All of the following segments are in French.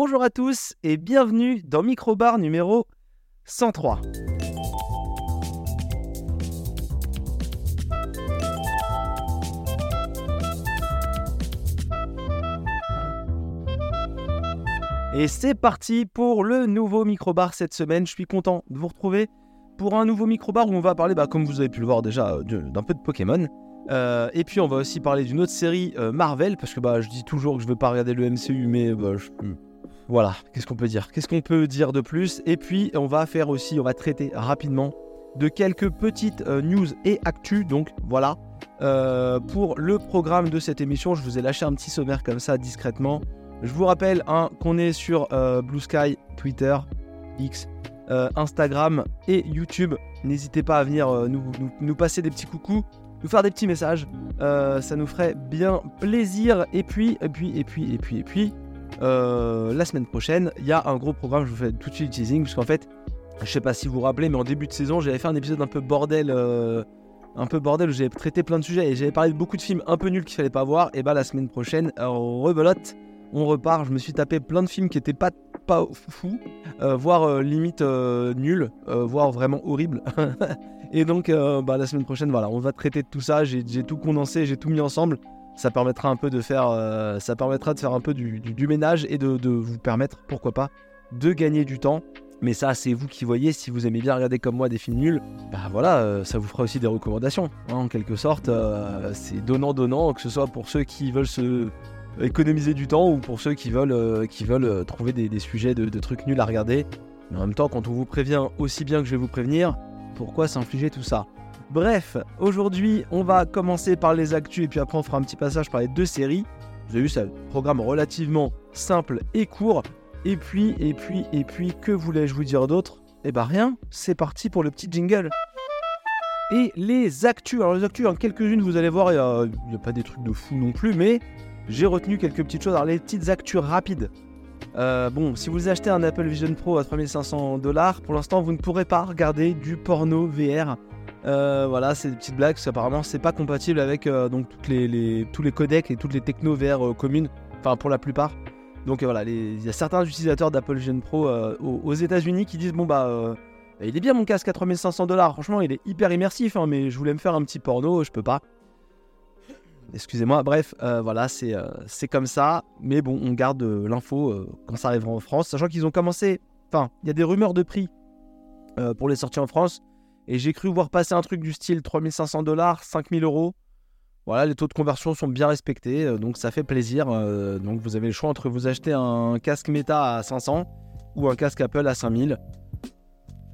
Bonjour à tous et bienvenue dans Microbar numéro 103. Et c'est parti pour le nouveau microbar cette semaine. Je suis content de vous retrouver pour un nouveau microbar où on va parler, bah, comme vous avez pu le voir déjà, euh, d'un peu de Pokémon. Euh, et puis on va aussi parler d'une autre série euh, Marvel, parce que bah, je dis toujours que je veux pas regarder le MCU, mais bah, je- voilà, qu'est-ce qu'on peut dire? Qu'est-ce qu'on peut dire de plus? Et puis on va faire aussi, on va traiter rapidement de quelques petites euh, news et actus. Donc voilà, Euh, pour le programme de cette émission, je vous ai lâché un petit sommaire comme ça discrètement. Je vous rappelle hein, qu'on est sur euh, Blue Sky, Twitter, X, Instagram et YouTube. N'hésitez pas à venir nous, nous- passer des petits coucous, nous faire des petits messages. Ça nous ferait bien plaisir. Et puis, et puis, et puis, et puis, et puis, euh, la semaine prochaine, il y a un gros programme. Je vous fais tout de suite teasing, parce qu'en fait, je sais pas si vous vous rappelez, mais en début de saison, j'avais fait un épisode un peu bordel. euh, un peu bordel où j'avais traité plein de sujets et j'avais parlé de beaucoup de films un peu nuls qu'il fallait pas voir. Et bah, la semaine prochaine, euh, rebelote on repart. Je me suis tapé plein de films qui étaient pas, pas fous, euh, voire limite euh, euh, voire vraiment horribles. et donc, bah, la semaine prochaine, voilà, on va traiter de tout ça. J'ai tout condensé, j'ai tout mis ensemble. Ça permettra un peu de faire, euh, ça permettra de faire un peu du, ménage et de, vous permettre, pourquoi pas, de gagner du temps. Mais ça, c'est vous qui voyez. Si vous aimez bien regarder comme moi des films nuls, bah voilà, euh, ça vous fera aussi des recommandations. hein, en quelque sorte, euh, c'est donnant-donnant, que ce soit pour ceux qui veulent se économiser du temps ou pour ceux qui veulent, qui veulent trouver des, sujets de trucs nuls à regarder. Mais en même temps, quand on vous prévient aussi bien que je vais vous prévenir, pourquoi s'infliger tout ça? Bref, aujourd'hui, on va commencer par les actus et puis après on fera un petit passage par les deux séries. Vous avez vu, c'est un programme relativement simple et court. Et puis, et puis, et puis, que voulais-je vous dire d'autre? Eh bah rien, c'est parti pour le petit jingle. Et les actus, alors les actus, en quelques-unes, vous allez voir, il n'y a, pas des trucs de fou non plus, mais j'ai retenu quelques petites choses. Alors les petites actus rapides. Euh, bon, si vous achetez un Apple Vision Pro à 3500 dollars, pour l'instant, vous ne pourrez pas regarder du porno VR. Euh, voilà, c'est des petites blagues, parce qu'apparemment, c'est pas compatible avec euh, donc tous les codecs et toutes les techno VR euh, communes, enfin pour la plupart. Donc voilà, il y a certains utilisateurs d'Apple Vision Pro aux, États-Unis qui disent bon bah bah, il est bien mon casque à 3500 dollars, franchement il est hyper immersif, hein, mais je voulais me faire un petit porno, je peux pas. Excusez-moi, bref, voilà, c'est c'est comme ça, mais bon, on garde l'info quand ça arrivera en France, sachant qu'ils ont commencé, enfin, il y a des rumeurs de prix pour les sorties en France, et j'ai cru voir passer un truc du style 3500 dollars, 5000 euros. Voilà, les taux de conversion sont bien respectés, euh, donc ça fait plaisir. euh, donc vous avez le choix entre vous acheter un casque Meta à 500 ou un casque Apple à 5000.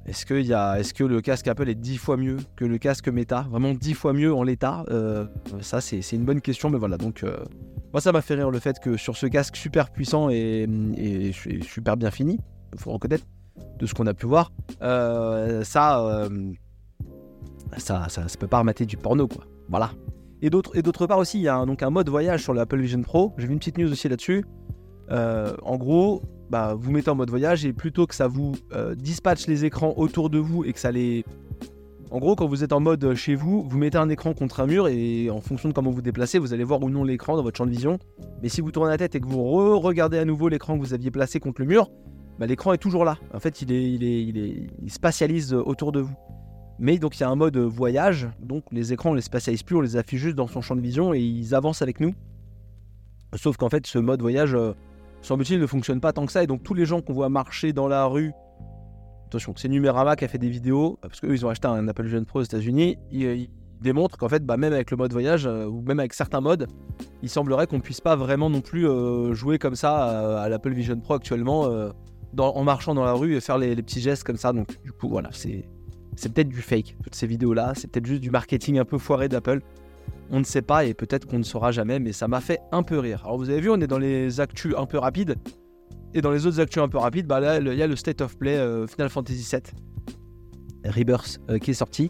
Est-ce que, y a, est-ce que le casque Apple est 10 fois mieux que le casque Meta? Vraiment 10 fois mieux en l'état Euh, Ça, c'est, une bonne question, mais voilà. Donc, moi, ça m'a fait rire le fait que sur ce casque super puissant et, et su- super bien fini, il faut reconnaître, de ce qu'on a pu voir, ça, ça, ça, ça peut pas remater du porno, quoi. Voilà. Et d'autre, part aussi, il y a un, donc un mode voyage sur l'Apple Vision Pro. J'ai vu une petite news aussi là-dessus. Euh, en gros, bah, vous mettez en mode voyage et plutôt que ça vous euh, dispatche les écrans autour de vous et que ça les... En gros, quand vous êtes en mode chez vous, vous mettez un écran contre un mur et en fonction de comment vous déplacez, vous allez voir ou non l'écran dans votre champ de vision. Mais si vous tournez la tête et que vous re-regardez à nouveau l'écran que vous aviez placé contre le mur, bah, l'écran est toujours là. En fait, il, est, il, il, est, il spatialise autour de vous. Mais donc il y a un mode voyage, donc les écrans on les spatialise plus, on les affiche juste dans son champ de vision et ils avancent avec nous. Sauf qu'en fait ce mode voyage, euh, semble-t-il, ne fonctionne pas tant que ça et donc tous les gens qu'on voit marcher dans la rue, attention, c'est Numérama qui a fait des vidéos, parce qu'eux ils ont acheté un Apple Vision Pro aux États-Unis, ils, démontrent qu'en fait bah, même avec le mode voyage euh, ou même avec certains modes, il semblerait qu'on puisse pas vraiment non plus euh, jouer comme ça à, l'Apple Vision Pro actuellement euh, en marchant dans la rue et faire les, les petits gestes comme ça. Donc du coup voilà, c'est c'est peut-être du fake, toutes ces vidéos-là. C'est peut-être juste du marketing un peu foiré d'Apple. On ne sait pas et peut-être qu'on ne saura jamais, mais ça m'a fait un peu rire. Alors vous avez vu, on est dans les actus un peu rapides. Et dans les autres actus un peu rapides, bah là, il y a le State of Play euh, Final Fantasy VII Rebirth euh, qui est sorti.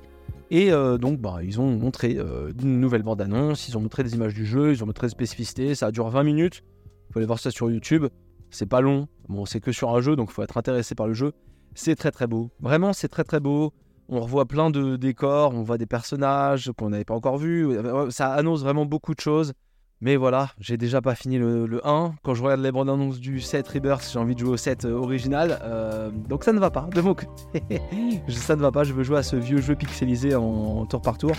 Et euh, donc, bah, ils ont montré une nouvelle bande-annonce, ils ont montré des images du jeu, ils ont montré des spécificités. Ça dure 20 minutes. Vous pouvez aller voir ça sur YouTube. C'est pas long. Bon, c'est que sur un jeu, donc il faut être intéressé par le jeu. C'est très très beau. Vraiment, c'est très très beau. On revoit plein de décors, on voit des personnages qu'on n'avait pas encore vus. Ça annonce vraiment beaucoup de choses. Mais voilà, j'ai déjà pas fini le, 1. Quand je regarde les bandes annonces du 7 Rebirth, j'ai envie de jouer au 7 original. donc ça ne va pas, de mon ça ne va pas, je veux jouer à ce vieux jeu pixelisé en tour par tour.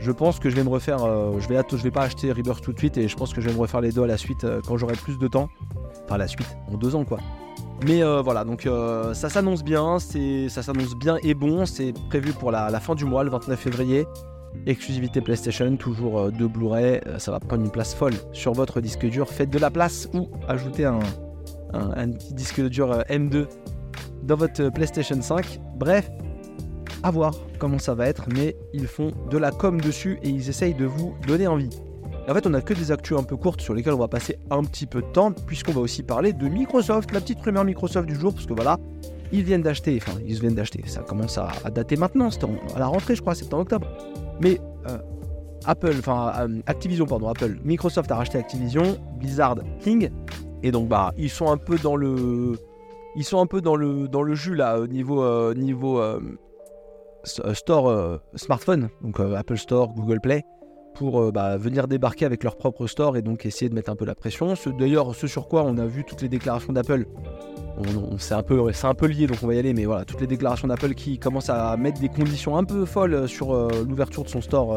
Je pense que je vais me refaire. Euh, je, vais, vais pas acheter Rebirth tout de suite et je pense que je vais me refaire les deux à la suite euh, quand j'aurai plus de temps. Enfin, la suite, en deux ans quoi. Mais euh, voilà, donc ça s'annonce bien, ça s'annonce bien et bon. C'est prévu pour la, fin du mois, le 29 février. Exclusivité PlayStation, toujours de Blu-ray. ça va prendre une place folle sur votre disque dur. Faites de la place ou ajoutez un petit disque dur M2 dans votre PlayStation 5. Bref, à voir comment ça va être, mais ils font de la com dessus et ils essayent de vous donner envie. En fait, on a que des actus un peu courtes sur lesquelles on va passer un petit peu de temps, puisqu'on va aussi parler de Microsoft, la petite rumeur Microsoft du jour, parce que voilà, ils viennent d'acheter, enfin, ils viennent d'acheter, ça commence à, dater maintenant, c'était à la rentrée, je crois, septembre octobre. Mais euh, Apple, enfin, euh, Activision, pardon, Apple, Microsoft a racheté Activision, Blizzard, King, et donc, bah, ils sont un peu dans le. Ils sont un peu dans le, dans le jus là, au niveau, euh, niveau store smartphone, donc Apple Store, Google Play, pour bah, venir débarquer avec leur propre store et donc essayer de mettre un peu la pression. D'ailleurs, ce sur quoi on a vu toutes les déclarations d'Apple, c'est un, peu, un peu lié donc on va y aller, mais voilà, toutes les déclarations d'Apple qui commencent à mettre des conditions un peu folles sur l'ouverture de son store.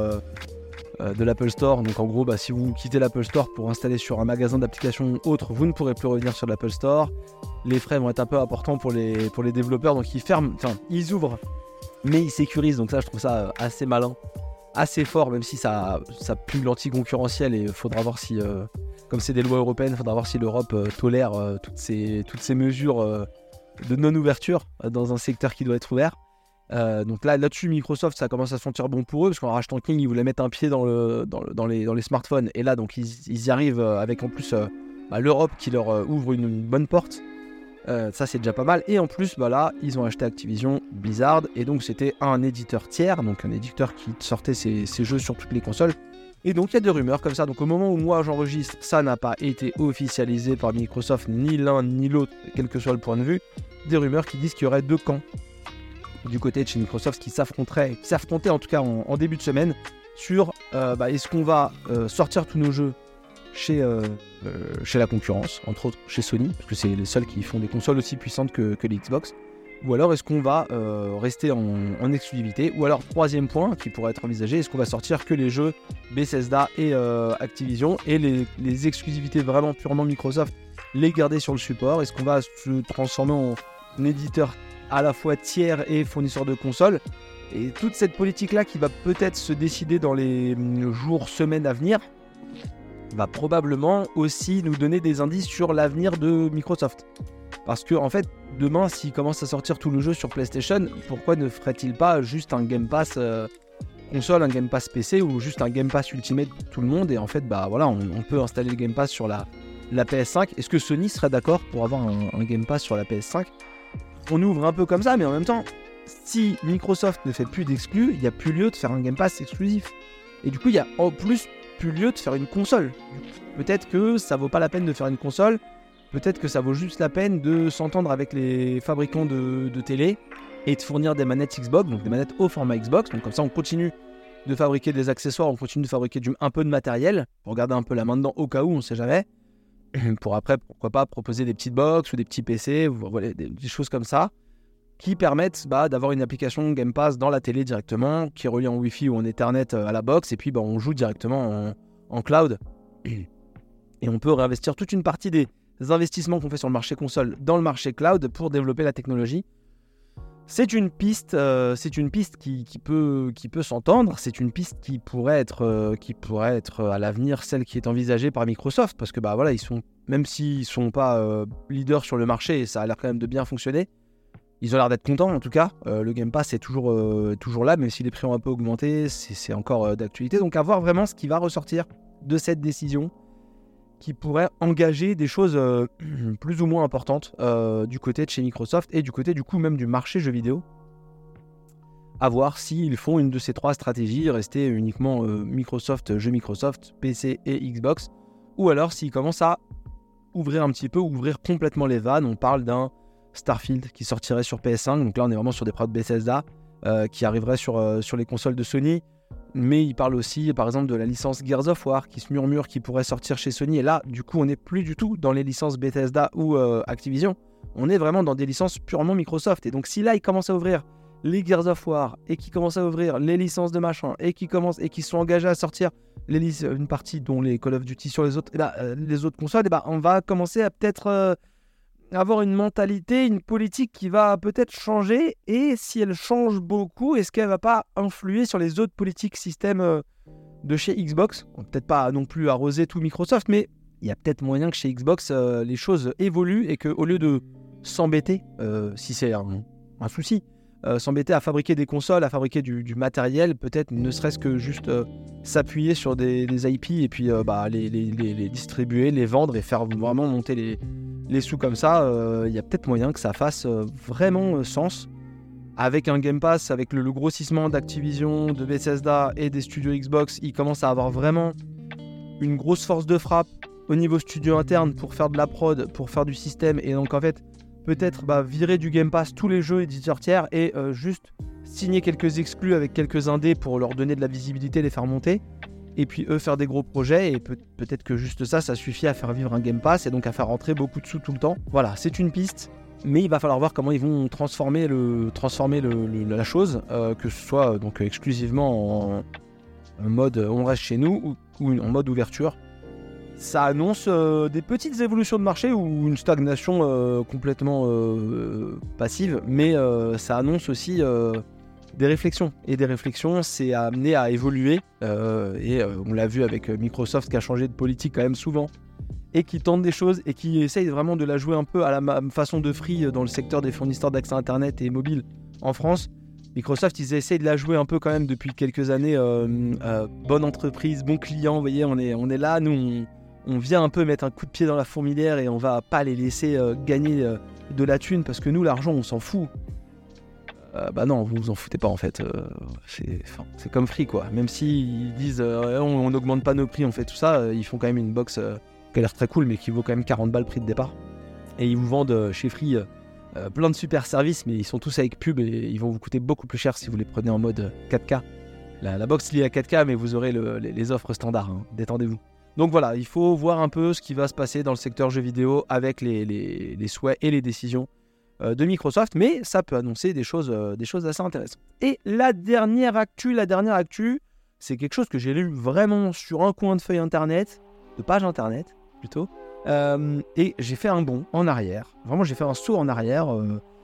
de l'Apple Store. Donc en gros, bah, si vous quittez l'Apple Store pour installer sur un magasin d'applications autre, vous ne pourrez plus revenir sur l'Apple Store. Les frais vont être un peu importants pour les, développeurs, donc ils ferment, enfin ils ouvrent mais il sécurise. Donc ça, je trouve ça euh, assez malin, assez fort, même si ça, ça pue l'anti-concurrentiel et il faudra voir si, euh, comme c'est des lois européennes, il faudra voir si l'Europe euh, tolère toutes, ces, toutes ces mesures de non-ouverture dans un secteur qui doit être ouvert. donc là, là-dessus, Microsoft, ça commence à se sentir bon pour eux, parce qu'en rachetant King, ils voulaient mettre un pied dans, le, dans, les, dans les smartphones. Et là, donc, ils, y arrivent avec en plus bah, l'Europe qui leur ouvre une bonne porte. Euh, ça c'est déjà pas mal. Et en plus, bah là, ils ont acheté Activision Blizzard. Et donc c'était un éditeur tiers, donc un éditeur qui sortait ses, jeux sur toutes les consoles. Et donc il y a des rumeurs comme ça. Donc au moment où moi j'enregistre, ça n'a pas été officialisé par Microsoft, ni l'un ni l'autre, quel que soit le point de vue. Des rumeurs qui disent qu'il y aurait deux camps du côté de chez Microsoft qui s'affronteraient, qui s'affrontaient en tout cas en, début de semaine sur euh, bah, est-ce qu'on va euh, sortir tous nos jeux chez, euh, euh, chez la concurrence, entre autres chez Sony, parce que c'est les seuls qui font des consoles aussi puissantes que, que l'Xbox. Ou alors est-ce qu'on va euh, rester en, exclusivité Ou alors troisième point qui pourrait être envisagé, est-ce qu'on va sortir que les jeux Bethesda et Activision et les, les, exclusivités vraiment purement Microsoft, les garder sur le support Est-ce qu'on va se transformer en, éditeur à la fois tiers et fournisseur de consoles et toute cette politique-là qui va peut-être se décider dans les hum, jours, semaines à venir, va probablement aussi nous donner des indices sur l'avenir de Microsoft. Parce que en fait, demain, s'il commence à sortir tout le jeu sur PlayStation, pourquoi ne ferait-il pas juste un Game Pass euh, console, un Game Pass PC ou juste un Game Pass Ultimate tout le monde Et en fait, bah voilà, on, peut installer le Game Pass sur la, la PS5. Est-ce que Sony serait d'accord pour avoir un, Game Pass sur la PS5 On ouvre un peu comme ça, mais en même temps, si Microsoft ne fait plus d'exclus, il n'y a plus lieu de faire un Game Pass exclusif. Et du coup, il y a en plus plus lieu de faire une console. Peut-être que ça vaut pas la peine de faire une console, peut-être que ça vaut juste la peine de s'entendre avec les fabricants de, télé et de fournir des manettes Xbox, donc des manettes au format Xbox. Donc comme ça, on continue de fabriquer des accessoires, on continue de fabriquer un peu de matériel pour garder un peu la main dedans au cas où, on sait jamais. Pour après, pourquoi pas proposer des petites box ou des petits PC, voilà, des choses comme ça qui permettent bah, d'avoir une application Game Pass dans la télé directement, qui est reliée en Wi-Fi ou en Ethernet euh, à la box, et puis bah, on joue directement en, cloud. Et on peut réinvestir toute une partie des investissements qu'on fait sur le marché console dans le marché cloud pour développer la technologie. C'est une piste, euh, c'est une piste qui, peut, qui peut s'entendre. C'est une piste qui pourrait être, euh, qui pourrait être à l'avenir celle qui est envisagée par Microsoft, parce que bah voilà, ils sont, même s'ils sont pas leaders sur le marché, ça a l'air quand même de bien fonctionner, ils ont l'air d'être contents en tout cas. Euh, le Game Pass est toujours, euh, toujours là, même si les prix ont un peu augmenté, c'est encore euh, d'actualité. Donc à voir vraiment ce qui va ressortir de cette décision qui pourrait engager des choses plus ou moins importantes du côté de chez Microsoft et du côté du coup même du marché jeux vidéo. À voir s'ils font une de ces trois stratégies, rester uniquement Microsoft, jeux Microsoft, PC et Xbox, ou alors s'ils commencent à ouvrir un petit peu, ouvrir complètement les vannes. On parle d'un Starfield qui sortirait sur PS5. Donc là, on est vraiment sur des prods Bethesda euh, qui arriveraient sur, euh, sur les consoles de Sony. mais il parle aussi, par exemple, de la licence Gears of War qui se murmure qui pourrait sortir chez Sony. Et là, du coup, on n'est plus du tout dans les licences Bethesda ou euh, Activision. On est vraiment dans des licences purement Microsoft. Et donc, si là, ils commencent à ouvrir les Gears of War et qui commencent à ouvrir les licences de machin et qui commencent et qui sont engagés à sortir les une partie dont les Call of Duty sur les autres, eh ben, les autres consoles, et eh ben, on va commencer à peut-être avoir une mentalité, une politique qui va peut-être changer. Et si elle change beaucoup, est-ce qu'elle va pas influer sur les autres politiques systèmes euh, de chez Xbox? Peut-être pas non plus arroser tout Microsoft, mais il y a peut-être moyen que chez Xbox euh, les choses évoluent et qu'au lieu de s'embêter, euh, si c'est un, souci, s'embêter à fabriquer des consoles, à fabriquer du, matériel, peut-être ne serait-ce que juste s'appuyer sur des, IP et puis bah, les, distribuer, les vendre et faire vraiment monter les, sous comme ça, il euh, y a peut-être moyen que ça fasse euh, vraiment euh, sens. Avec un Game Pass, avec le, grossissement d'Activision, de Bethesda et des studios Xbox, il commence à avoir vraiment une grosse force de frappe au niveau studio interne pour faire de la prod, pour faire du système. Et donc en fait, peut-être bah, virer du Game Pass tous les jeux éditeurs tiers et juste signer quelques exclus avec quelques indés pour leur donner de la visibilité, les faire monter et puis eux faire des gros projets et peut- être que juste ça, ça suffit à faire vivre un Game Pass et donc à faire rentrer beaucoup de sous tout le temps. Voilà, c'est une piste. Mais il va falloir voir comment ils vont transformer, la chose, euh, que ce soit donc exclusivement en, mode on reste chez nous ou, en mode ouverture. Ça annonce euh, des petites évolutions de marché ou une stagnation euh, complètement passive, mais ça annonce aussi des réflexions. Et des réflexions, c'est amené à évoluer. Euh, et euh, on l'a vu avec euh, Microsoft qui a changé de politique quand même souvent. Et qui tente des choses et qui essaye vraiment de la jouer un peu à la façon de Free dans le secteur des fournisseurs d'accès Internet et mobile en France. Microsoft, ils essayent de la jouer un peu quand même depuis quelques années. bonne entreprise, bon client, vous voyez, on est, on est là. Nous, on, vient un peu mettre un coup de pied dans la fourmilière et on va pas les laisser gagner de la thune parce que nous, l'argent, on s'en fout. Euh, bah non, vous vous en foutez pas en fait. Euh, c'est comme Free quoi. Même s'ils disent euh, on n'augmente pas nos prix, on fait tout ça, ils font quand même une box qui a l'air très cool mais qui vaut quand même 40 balles prix de départ. Et ils vous vendent chez Free plein de super services mais ils sont tous avec pub et ils vont vous coûter beaucoup plus cher si vous les prenez en mode 4K. La, box liée à 4K mais vous aurez les, offres standards, hein. détendez-vous. Donc voilà, il faut voir un peu ce qui va se passer dans le secteur jeux vidéo avec les souhaits et les décisions euh, de Microsoft, mais ça peut annoncer des choses, euh, des choses assez intéressantes. Et la dernière actu, la dernière actu, c'est quelque chose que j'ai lu vraiment sur un coin de feuille internet, de page internet plutôt, euh, et j'ai fait un bond en arrière. Vraiment, j'ai fait un saut en arrière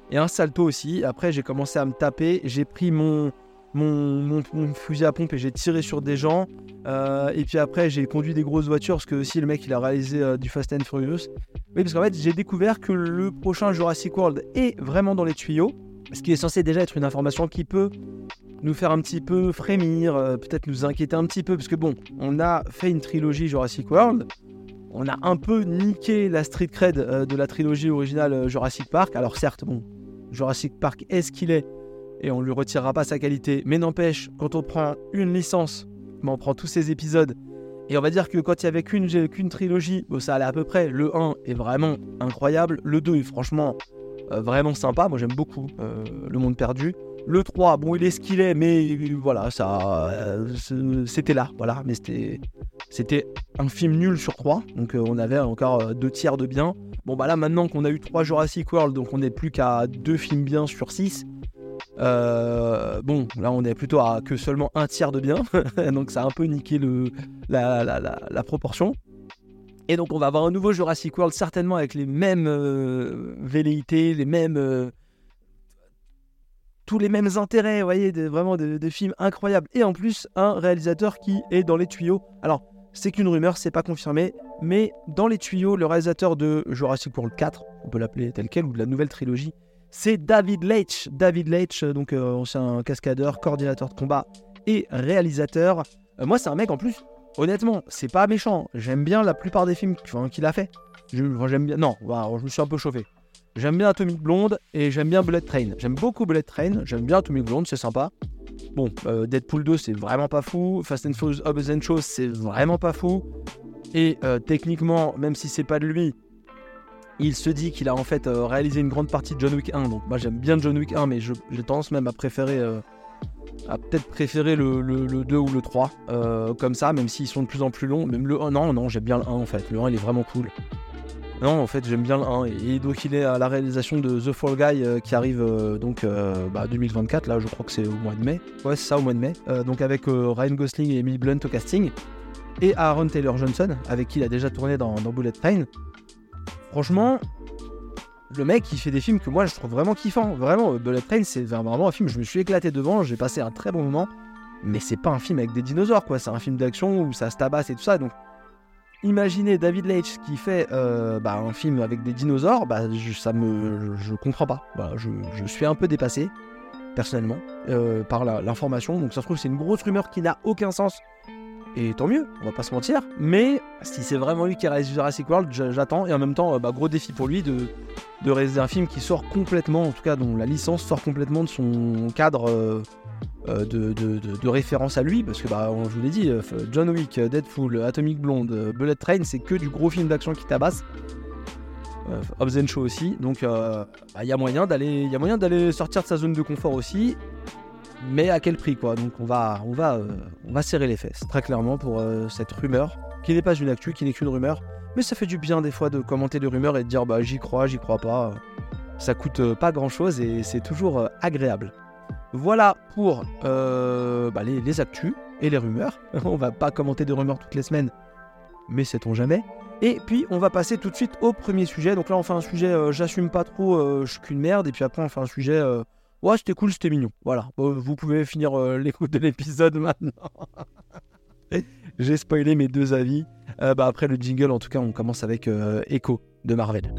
et un salto aussi. Après, j'ai commencé à me taper, j'ai pris mon, mon, fusil à pompe et j'ai tiré sur des gens. Euh, et puis après, j'ai conduit des grosses voitures parce que aussi le mec il a réalisé euh, du Fast and Furious. Oui, parce qu'en fait, j'ai découvert que le prochain Jurassic World est vraiment dans les tuyaux. Ce qui est censé déjà être une information qui peut nous faire un petit peu frémir, euh, peut-être nous inquiéter un petit peu. Parce que bon, on a fait une trilogie Jurassic World. On a un peu niqué la street cred de la trilogie originale Jurassic Park. Alors certes, bon, Jurassic Park est ce qu'il est et on lui retirera pas sa qualité. Mais n'empêche, quand on prend une licence, on prend tous ces épisodes, et on va dire que quand il y avait qu'une trilogie, ça allait à peu près. Le 1 est vraiment incroyable, le 2 est franchement euh, vraiment sympa, moi j'aime beaucoup euh, Le Monde Perdu. Le 3, bon, il est ce qu'il est, mais voilà, ça, euh, c'était là, voilà, mais c'était, c'était un film nul sur 3, donc on avait encore deux tiers de bien. Bon, bah là, maintenant qu'on a eu 3 Jurassic World, donc on n'est plus qu'à deux films bien sur 6, euh, bon, là on est plutôt à que seulement un tiers de bien, donc ça a un peu niqué le, la, proportion. Et donc on va avoir un nouveau Jurassic World certainement avec les mêmes euh, velléités, les mêmes... Euh, tous les mêmes intérêts, vous voyez, vraiment des films incroyables. Et en plus, un réalisateur qui est dans les tuyaux. Alors, c'est qu'une rumeur, c'est pas confirmé, mais dans les tuyaux, le réalisateur de Jurassic World 4, on peut l'appeler tel quel, ou de la nouvelle trilogie, c'est David Leitch. David Leitch, euh, donc euh, ancien cascadeur, coordinateur de combat et réalisateur. Euh, moi, c'est un mec en plus, honnêtement, c'est pas méchant. J'aime bien la plupart des films qu'il a fait. J'aime bien. Non, je me suis un peu chauffé. J'aime bien Atomic Blonde et j'aime bien Bullet Train. J'aime beaucoup Bullet Train, j'aime bien Atomic Blonde, c'est sympa. Bon, Deadpool 2, c'est vraiment pas fou. Fast and Furious Hobbs and Show, c'est vraiment pas fou. Et techniquement, même si c'est pas de lui, il se dit qu'il a en fait euh, réalisé une grande partie de John Wick 1. Donc moi j'aime bien John Wick 1, mais j'ai tendance même à préférer euh, à peut-être préférer le, le, 2 ou le 3, comme ça, même s'ils sont de plus en plus longs. Même le 1, non, non, j'aime bien le 1 en fait. Le 1, il est vraiment cool. Non, en fait, j'aime bien le 1. Et donc, il est à la réalisation de The Fall Guy qui arrive donc bah, 2024. Là, je crois que c'est au mois de mai. Ouais, c'est ça, au mois de mai. donc, avec Ryan Gosling et Emily Blunt au casting. Et Aaron Taylor Johnson, avec qui il a déjà tourné dans, dans Bullet Train. Franchement, le mec il fait des films que moi je trouve vraiment kiffant. Vraiment, Bullet Train c'est vraiment un film, je me suis éclaté devant, j'ai passé un très bon moment. Mais c'est pas un film avec des dinosaures quoi, c'est un film d'action où ça se tabasse et tout ça. Donc imaginez David Leitch qui fait euh, bah, un film avec des dinosaures, bah je, ça me, je, comprends pas. je, suis un peu dépassé personnellement euh, par l'information. Donc ça se trouve c'est une grosse rumeur qui n'a aucun sens et tant mieux, on va pas se mentir. Mais si c'est vraiment lui qui réalise Jurassic World, j'attends. Et en même temps, euh, bah, gros défi pour lui de, réaliser un film qui sort complètement, en tout cas dont la licence sort complètement de son cadre euh, euh, de, référence à lui. Parce que, bah, je vous l'ai dit, John Wick, Deadpool, Atomic Blonde, Bullet Train, c'est que du gros film d'action qui tabasse. Hobbs Show aussi. Donc, bah, il y a moyen d'aller sortir de sa zone de confort aussi mais à quel prix quoi? Donc on va, on va, euh, on va serrer les fesses très clairement pour euh, cette rumeur qui n'est pas une actu, qui n'est qu'une rumeur, mais ça fait du bien des fois de commenter des rumeurs et de dire bah j'y crois, j'y crois pas. Ça coûte euh, pas grand chose et c'est toujours agréable. Voilà pour bah, les, les, actus et les rumeurs. on va pas commenter de rumeurs toutes les semaines, mais sait-on jamais. Et puis on va passer tout de suite au premier sujet. Donc là on fait un sujet, j'assume pas trop, je suis qu'une merde. Et puis après on fait un sujet Ouais, c'était cool, c'était mignon. Voilà, vous pouvez finir euh, l'écoute de l'épisode maintenant. J'ai spoilé mes deux avis. Euh, bah, après le jingle, en tout cas, on commence avec euh, Echo de Marvel.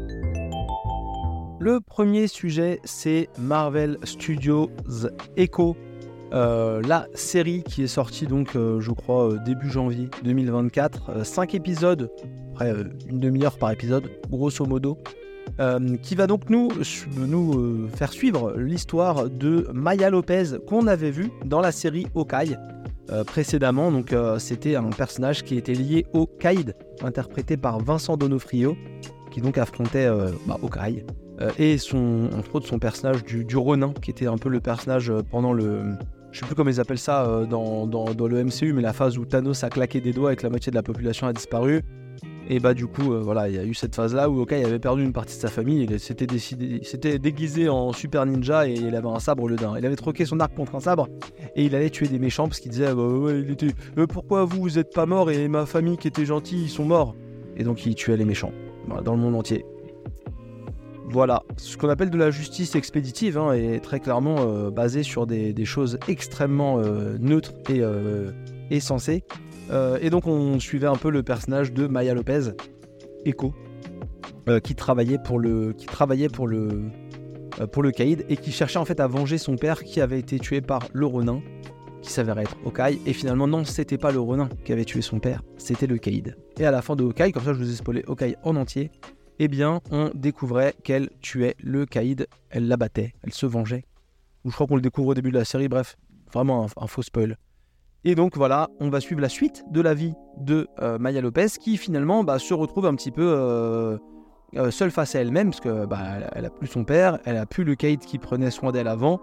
Le premier sujet, c'est Marvel Studios Echo, la série qui est sortie donc, je crois, début janvier 2024. Cinq épisodes, après une demi-heure par épisode, grosso modo. Euh, qui va donc nous, nous euh, faire suivre l'histoire de Maya Lopez qu'on avait vu dans la série Hawkeye euh, précédemment. Donc c'était un personnage qui était lié au Kaïd, interprété par Vincent Donofrio, qui donc affrontait bah, Hawkeye. et son, entre autres son personnage du, Ronin, qui était un peu le personnage pendant le, je sais plus comment ils appellent ça dans, dans, dans, le MCU, mais la phase où Thanos a claqué des doigts et que la moitié de la population a disparu. Et bah du coup, euh, voilà, il y a eu cette phase-là où Okai avait perdu une partie de sa famille. Il s'était déguisé en super ninja et il avait un sabre au lieu d'un. Il avait troqué son arc contre un sabre et il allait tuer des méchants parce qu'il disait bah, il était, euh, pourquoi vous vous êtes pas mort et ma famille qui était gentille ils sont morts. Et donc il tuait les méchants dans le monde entier. Voilà, ce qu'on appelle de la justice expéditive hein, est très clairement euh, basé sur des, choses extrêmement neutres et sensées. Euh, et donc on suivait un peu le personnage de Maya Lopez, Echo, euh, qui travaillait pour le, qui travaillait pour le, euh, pour le Caïd et qui cherchait en fait à venger son père qui avait été tué par le Ronin, qui s'avérait être Okai. Et finalement non, c'était pas le Ronin qui avait tué son père, c'était le Caïd. Et à la fin de Okai, comme ça je vous ai spoilé Okai en entier, eh bien on découvrait qu'elle tuait le Caïd, elle l'abattait, elle se vengeait. Ou je crois qu'on le découvre au début de la série, bref, vraiment un faux spoil. Et donc voilà, on va suivre la suite de la vie de euh, Maya Lopez qui finalement bah, se retrouve un petit peu euh, euh, seule face à elle-même parce que bah, elle a plus son père, elle a plus le Kate qui prenait soin d'elle avant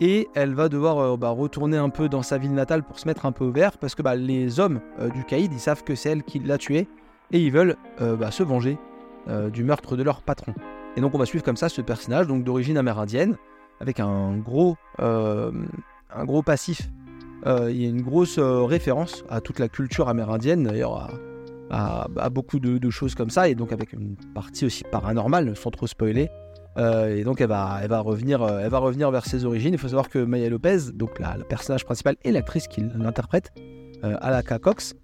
et elle va devoir bah, retourner un peu dans sa ville natale pour se mettre un peu au vert parce que bah, les hommes du Kaïd ils savent que c'est elle qui l'a tué et ils veulent se venger du meurtre de leur patron. Et donc on va suivre comme ça ce personnage donc d'origine amérindienne avec un gros, un gros passif il y a une grosse euh, référence à toute la culture amérindienne, d'ailleurs à, beaucoup de, choses comme ça, et donc avec une partie aussi paranormale, sans trop spoiler. Euh, et donc elle va, revenir, elle va revenir vers ses origines. Il faut savoir que Maya Lopez, donc la, personnage principal et l'actrice qui l'interprète, Alaka Cox,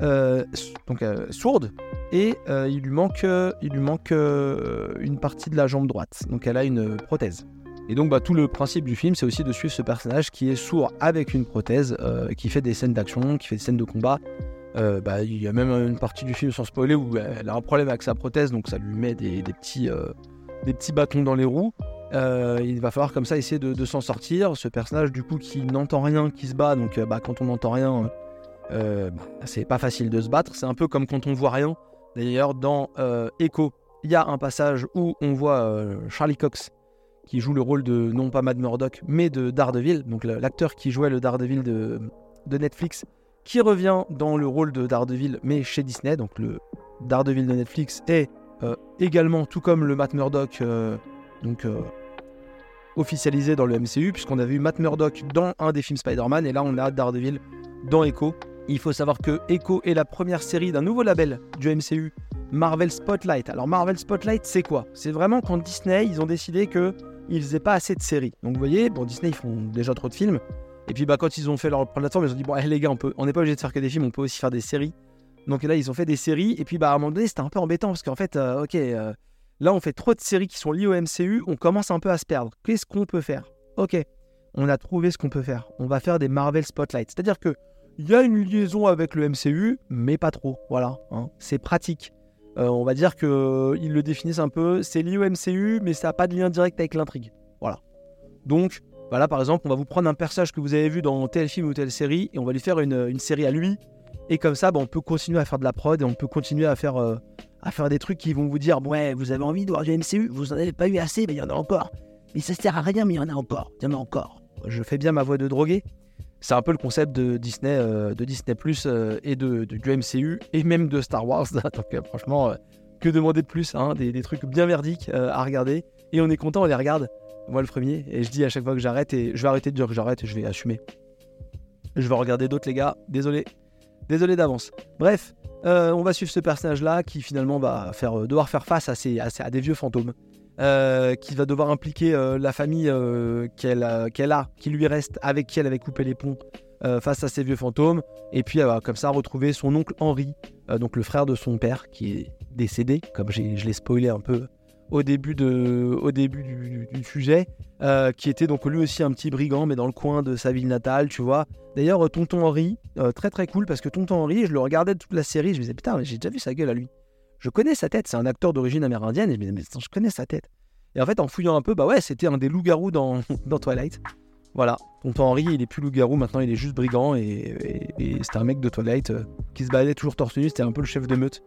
donc sourde, et il lui manque, il lui manque une partie de la jambe droite. Donc elle a une prothèse. Et donc bah, tout le principe du film, c'est aussi de suivre ce personnage qui est sourd avec une prothèse, euh, qui fait des scènes d'action, qui fait des scènes de combat. Euh, bah, il y a même une partie du film sans spoiler où elle a un problème avec sa prothèse, donc ça lui met des, petits, euh, des petits bâtons dans les roues. il va falloir comme ça essayer de, s'en sortir. Ce personnage du coup qui n'entend rien, qui se bat, donc bah, quand on n'entend rien, c'est pas facile de se battre. C'est un peu comme quand on voit rien. D'ailleurs dans Echo, il y a un passage où on voit Charlie Cox qui joue le rôle de, non pas Matt Murdock, mais de Daredevil, donc l'acteur qui jouait le Daredevil de, de Netflix, qui revient dans le rôle de Daredevil, mais chez Disney. Donc le Daredevil de Netflix est euh, également, tout comme le Matt Murdock, euh, donc officialisé dans le MCU, puisqu'on a vu Matt Murdock dans un des films Spider-Man, et là on a Daredevil dans Echo. Il faut savoir que Echo est la première série d'un nouveau label du MCU, Marvel Spotlight. Alors Marvel Spotlight, c'est quoi? C'est vraiment quand Disney, ils ont décidé que ils faisaient pas assez de séries. Donc vous voyez, bon Disney ils font déjà trop de films. Et puis bah quand ils ont fait leur plateforme, ils ont dit bon les gars, on peut, on n'est pas obligé de faire que des films, on peut aussi faire des séries. Donc là ils ont fait des séries. Et puis bah à un moment donné c'était un peu embêtant parce qu'en fait, euh, ok, euh, là on fait trop de séries qui sont liées au MCU, on commence un peu à se perdre. Qu'est-ce qu'on peut faire? Ok, on a trouvé ce qu'on peut faire. On va faire des Marvel Spotlight. C'est-à-dire que il y a une liaison avec le MCU, mais pas trop. Voilà, hein. c'est pratique. Euh, on va dire qu'ils euh, le définissent un peu. C'est lié au MCU, mais ça n'a pas de lien direct avec l'intrigue. Voilà. Donc, voilà, par exemple, on va vous prendre un personnage que vous avez vu dans tel film ou telle série, et on va lui faire une, série à lui. Et comme ça, bah, on peut continuer à faire de la prod et on peut continuer à faire, euh, à faire des trucs qui vont vous dire Ouais, vous avez envie de voir du MCU, vous n'en avez pas eu assez, mais il y en a encore. Mais ça sert à rien, mais il y en a encore. Il y en a encore. Je fais bien ma voix de drogué c'est un peu le concept de Disney, euh, de Disney Plus euh, et de, MCU et même de Star Wars. Donc euh, franchement, que demander de plus hein, des, trucs bien merdiques à regarder. Et on est content, on les regarde. Moi le premier. Et je dis à chaque fois que j'arrête, et je vais arrêter de dire que j'arrête et je vais assumer. Je vais regarder d'autres les gars. Désolé. Désolé d'avance. Bref, on va suivre ce personnage-là qui finalement va faire, devoir faire face à des vieux fantômes. Euh, qui va devoir impliquer euh, la famille euh, qu'elle a, qui lui reste, avec qui elle avait coupé les ponts face à ces vieux fantômes. Et puis elle va comme ça retrouver son oncle Henri, donc le frère de son père, qui est décédé, comme je l'ai spoilé un peu au début, du, sujet, qui était donc lui aussi un petit brigand, mais dans le coin de sa ville natale, tu vois. D'ailleurs, Tonton Henri, très très cool, parce que Tonton Henri, je le regardais toute la série, je me disais, putain, j'ai déjà vu sa gueule à lui je connais sa tête, c'est un acteur d'origine amérindienne, et je me disais, mais je connais sa tête. Et en fait, en fouillant un peu, bah ouais, c'était un des loups-garous dans, Twilight. Voilà, tonton Henri, il est plus loup-garou, maintenant il est juste brigand, et, c'était un mec de Twilight euh, qui se baladait toujours torse nu, c'était un peu le chef de meute.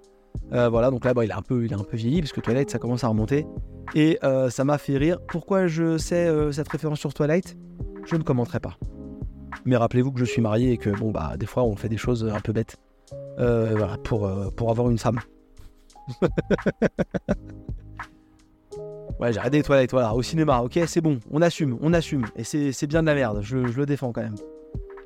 Euh, voilà, donc là, bah, il, est un peu, il un peu vieilli, parce que Twilight, ça commence à remonter. Et euh, ça m'a fait rire. Pourquoi je sais cette référence sur Twilight? Je ne commenterai pas. Mais rappelez-vous que je suis marié et que, bon, bah, des fois, on fait des choses un peu bêtes. voilà, pour, pour avoir une femme. ouais, j'ai arrêté toilettes, voilà, au cinéma, ok, c'est bon, on assume, on assume. Et c'est bien de la merde, je, le défends quand même.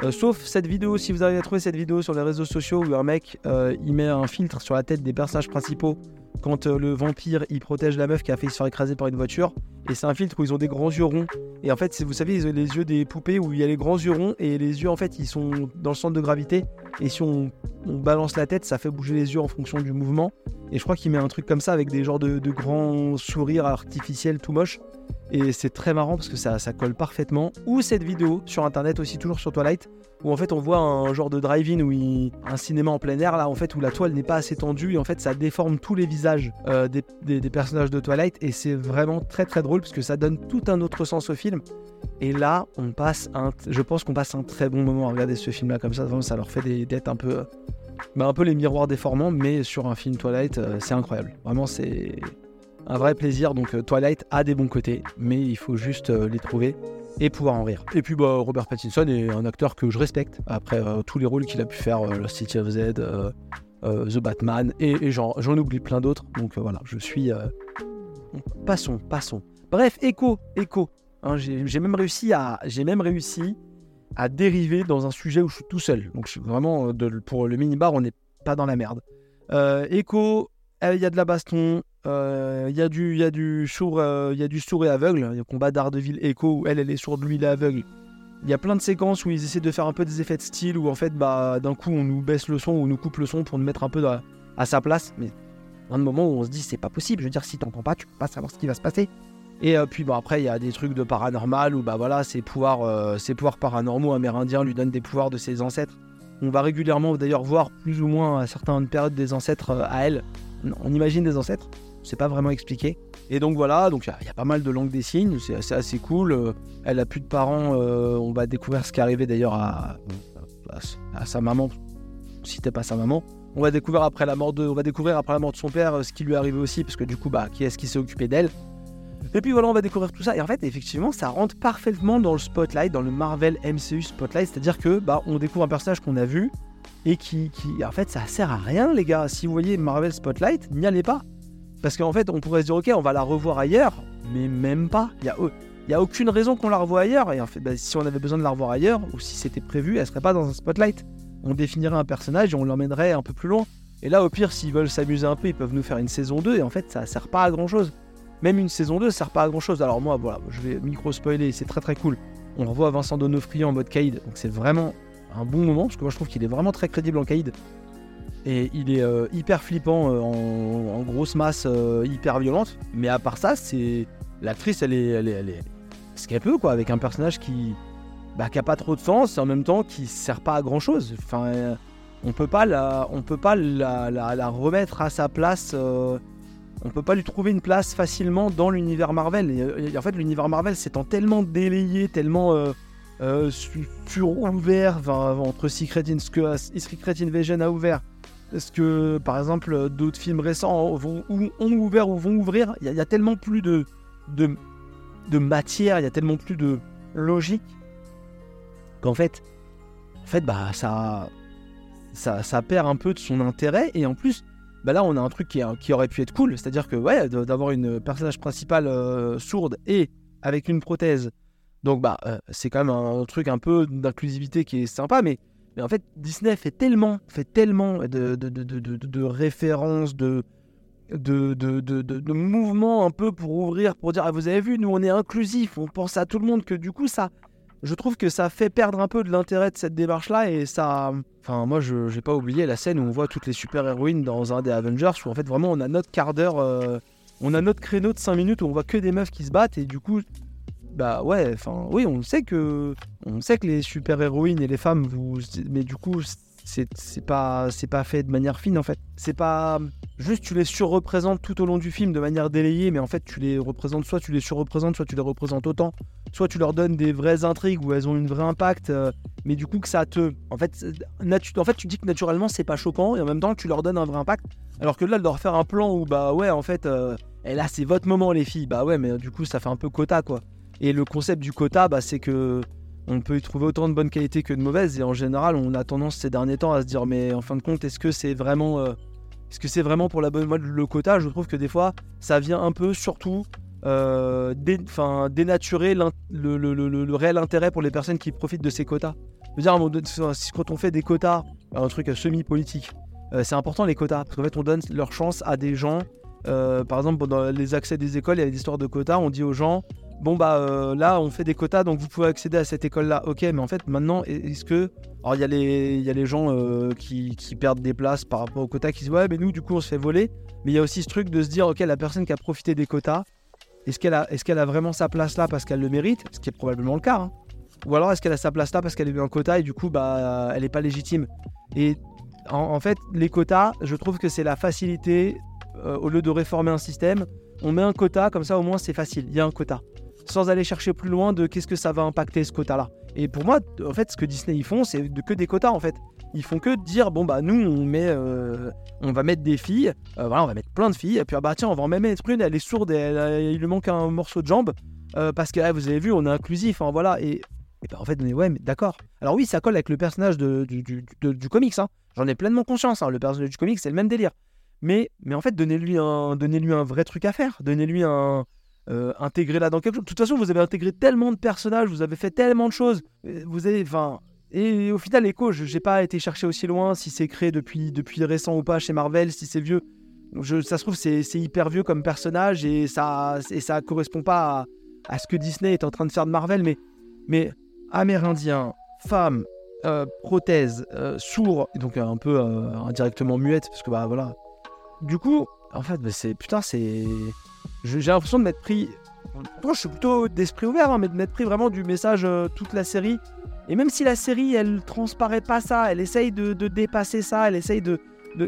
Euh, sauf cette vidéo, si vous avez trouvé cette vidéo sur les réseaux sociaux où un mec euh, il met un filtre sur la tête des personnages principaux quand euh, le vampire il protège la meuf qui a failli se faire écraser par une voiture. Et c'est un filtre où ils ont des grands yeux ronds. Et en fait, vous savez, ils ont les yeux des poupées où il y a les grands yeux ronds et les yeux en fait ils sont dans le centre de gravité. Et si on, balance la tête, ça fait bouger les yeux en fonction du mouvement. Et je crois qu'il met un truc comme ça avec des genres de, grands sourires artificiels tout moches. Et c'est très marrant parce que ça, ça colle parfaitement. Ou cette vidéo sur internet aussi, toujours sur Twilight, où en fait on voit un genre de drive-in où un cinéma en plein air là en fait où la toile n'est pas assez tendue et en fait ça déforme tous les visages euh, des, personnages de Twilight et c'est vraiment très très drôle parce que ça donne tout un autre sens au film. Et là on passe un je pense qu'on passe un très bon moment à regarder ce film là comme ça ça leur fait des dettes un peu bah, un peu les miroirs déformants mais sur un film Twilight euh, c'est incroyable. Vraiment c'est un vrai plaisir. Donc euh, Twilight a des bons côtés mais il faut juste les trouver et pouvoir en rire. Et puis bah, Robert Pattinson est un acteur que je respecte après euh, tous les rôles qu'il a pu faire, euh, City of Z, euh, The Batman, et, j'en oublie plein d'autres. Donc voilà, je suis... Passons, passons. Bref, Echo, Echo. Hein, j'ai même réussi à... J'ai même réussi à dériver dans un sujet où je suis tout seul. Donc vraiment, pour le minibar, on n'est pas dans la merde. Echo, il y a de la baston, il euh, y, a du, y, euh, y a du sourd et aveugle. Il y a le combat d'Ardeville Echo où elle, est sourde, lui, il est aveugle. Il y a plein de séquences où ils essaient de faire un peu des effets de style, où en fait, bah, d'un coup, on nous baisse le son ou on nous coupe le son pour nous mettre un peu à, sa place. Mais un moment où on se dit, c'est pas possible. Je veux dire, si t'entends pas, tu peux pas savoir ce qui va se passer. Et euh, puis, après, il y a des trucs de paranormal où, bah voilà, ses pouvoirs, ses pouvoirs paranormaux amérindiens lui donnent des pouvoirs de ses ancêtres. On va régulièrement d'ailleurs voir plus ou moins à certaines périodes des ancêtres à elle. On imagine des ancêtres c'est pas vraiment expliqué. Et donc voilà, donc il y, a pas mal de langues des signes, c'est assez, cool. Euh, elle a plus de parents, euh, on va découvrir ce qui est arrivé d'ailleurs à, à, sa maman, si t'es pas sa maman. On va découvrir après la mort de, on va découvrir après la mort de son père euh, ce qui lui est arrivé aussi, parce que du coup, bah, qui est-ce qui s'est occupé d'elle Et puis voilà, on va découvrir tout ça. Et en fait, effectivement, ça rentre parfaitement dans le spotlight, dans le Marvel MCU spotlight. C'est-à-dire que bah, on découvre un personnage qu'on a vu et qui, qui, en fait, ça sert à rien, les gars. Si vous voyez Marvel Spotlight, n'y allez pas. Parce qu'en fait, on pourrait se dire, ok, on va la revoir ailleurs, mais même pas. Il y a, y a aucune raison qu'on la revoie ailleurs. Et en fait, bah, si on avait besoin de la revoir ailleurs, ou si c'était prévu, elle serait pas dans un spotlight. On définirait un personnage et on l'emmènerait un peu plus loin. Et là, au pire, s'ils veulent s'amuser un peu, ils peuvent nous faire une saison 2. Et en fait, ça sert pas à grand chose. Même une saison 2 sert pas à grand chose. Alors moi, voilà, je vais micro spoiler, c'est très très cool. On revoit Vincent Donofrio en mode Kaïd, donc c'est vraiment un bon moment, parce que moi je trouve qu'il est vraiment très crédible en Kaïd. Et il est euh, hyper flippant euh, en, grosse masse euh, hyper violente. Mais à part ça, c'est. L'actrice, elle est, elle est, elle est ce qu'elle peut, quoi, avec un personnage qui. Bah, qui a pas trop de sens et en même temps qui sert pas à grand chose. Enfin, on peut pas la, on peut pas la, remettre à sa place. on peut pas lui trouver une place facilement dans l'univers Marvel. En fait, l'univers Marvel s'étant tellement délayé, tellement euh, ouvert entre Secret, que Secret Invasion a ouvert. Est-ce que, par exemple, d'autres films récents vont, ont ouvert ou vont ouvrir Il y, a tellement plus de, matière, il y a tellement plus de logique qu'en fait, en fait bah, ça, ça, perd un peu de son intérêt. Et en plus, bah là, on a un truc qui, qui aurait pu être cool. C'est-à-dire que, ouais, d'avoir une personnage principale euh, sourde et avec une prothèse donc bah euh, c'est quand même un, truc un peu d'inclusivité qui est sympa, mais, mais en fait Disney fait tellement, fait tellement de, de, de, de références, de, de, mouvements un peu pour ouvrir, pour dire ah, vous avez vu, nous on est inclusif, on pense à tout le monde, que du coup ça, je trouve que ça fait perdre un peu de l'intérêt de cette démarche-là et ça. Enfin, moi, je n'ai pas oublié la scène où on voit toutes les super-héroïnes dans un des Avengers, où en fait, vraiment, on a notre quart d'heure, euh, on a notre créneau de 5 minutes où on voit que des meufs qui se battent et du coup, bah ouais, enfin oui, on sait que on sait que les super héroïnes et les femmes, vous, mais du coup c'est pas c'est pas fait de manière fine en fait. C'est pas juste tu les surreprésentes tout au long du film de manière délayée, mais en fait tu les représentes soit tu les surreprésentes, soit tu les représentes autant, soit tu leur donnes des vraies intrigues où elles ont une vraie impact, euh, mais du coup que ça te, en fait, en fait tu dis que naturellement c'est pas choquant et en même temps tu leur donnes un vrai impact, alors que là de leur faire un plan où bah ouais en fait, euh, et là c'est votre moment les filles, bah ouais mais du coup ça fait un peu quota quoi. Et le concept du quota, bah, c'est que on peut y trouver autant de bonnes qualités que de mauvaises. Et en général, on a tendance ces derniers temps à se dire, mais en fin de compte, est-ce que c'est vraiment, euh, est-ce que c'est vraiment pour la bonne mode le quota? Je trouve que des fois, ça vient un peu, surtout, euh, dénaturer le, réel intérêt pour les personnes qui profitent de ces quotas. Je veux dire, quand on fait des quotas, un truc semi-politique, euh, c'est important les quotas, parce qu'en fait, on donne leur chance à des gens. par exemple, dans les accès des écoles, il y a des histoires de quotas, on dit aux gens, bon bah euh, là on fait des quotas donc vous pouvez accéder à cette école là ok mais en fait maintenant est-ce que alors il y a les y a les gens euh, qui, perdent des places par rapport aux quotas qui disent ouais mais nous du coup on se fait voler. Mais il y a aussi ce truc de se dire ok la personne qui a profité des quotas est-ce qu'elle a est-ce qu'elle a vraiment sa place là parce qu'elle le mérite? Ce qui est probablement le cas hein. ou alors est-ce qu'elle a sa place là parce qu'elle a eu un quota et du coup bah elle est pas légitime? Et en, fait les quotas je trouve que c'est la facilité euh, au lieu de réformer un système on met un quota comme ça au moins c'est facile. Il y a un quota sans aller chercher plus loin de qu'est-ce que ça va impacter ce quota-là. Et pour moi, en fait, ce que Disney ils font, c'est que des quotas en fait. Ils font que dire bon bah nous on met, euh, on va mettre des filles, euh, voilà on va mettre plein de filles et puis ah, bah tiens on va en même mettre une, elle est sourde, et il lui manque un morceau de jambe euh, parce que vous avez vu on est inclusif, hein, voilà et, et bah, en fait on ouais mais d'accord. Alors oui ça colle avec le personnage de, du, du, du, comics, hein. j'en ai pleinement conscience, hein. le personnage du comics c'est le même délire. Mais, mais en fait donnez-lui un, donnez -lui un vrai truc à faire, donnez-lui un, euh, intégrer là dans quelque chose. De toute façon, vous avez intégré tellement de personnages, vous avez fait tellement de choses. Euh, vous avez, enfin, et au final, Echo, je n'ai pas été chercher aussi loin si c'est créé depuis, depuis récent ou pas chez Marvel, si c'est vieux. Je, ça se trouve, c'est hyper vieux comme personnage et ça et ça correspond pas à, ce que Disney est en train de faire de Marvel. Mais, mais amérindien, femme, euh, prothèse, sourd, donc un peu indirectement muette, parce que bah voilà. Du coup, en fait, bah, c'est putain, c'est j'ai l'impression de m'être pris. Moi, je suis plutôt d'esprit ouvert, hein, mais de m'être pris vraiment du message euh, toute la série. Et même si la série, elle transparaît pas ça, elle essaye de, dépasser ça, elle essaye de.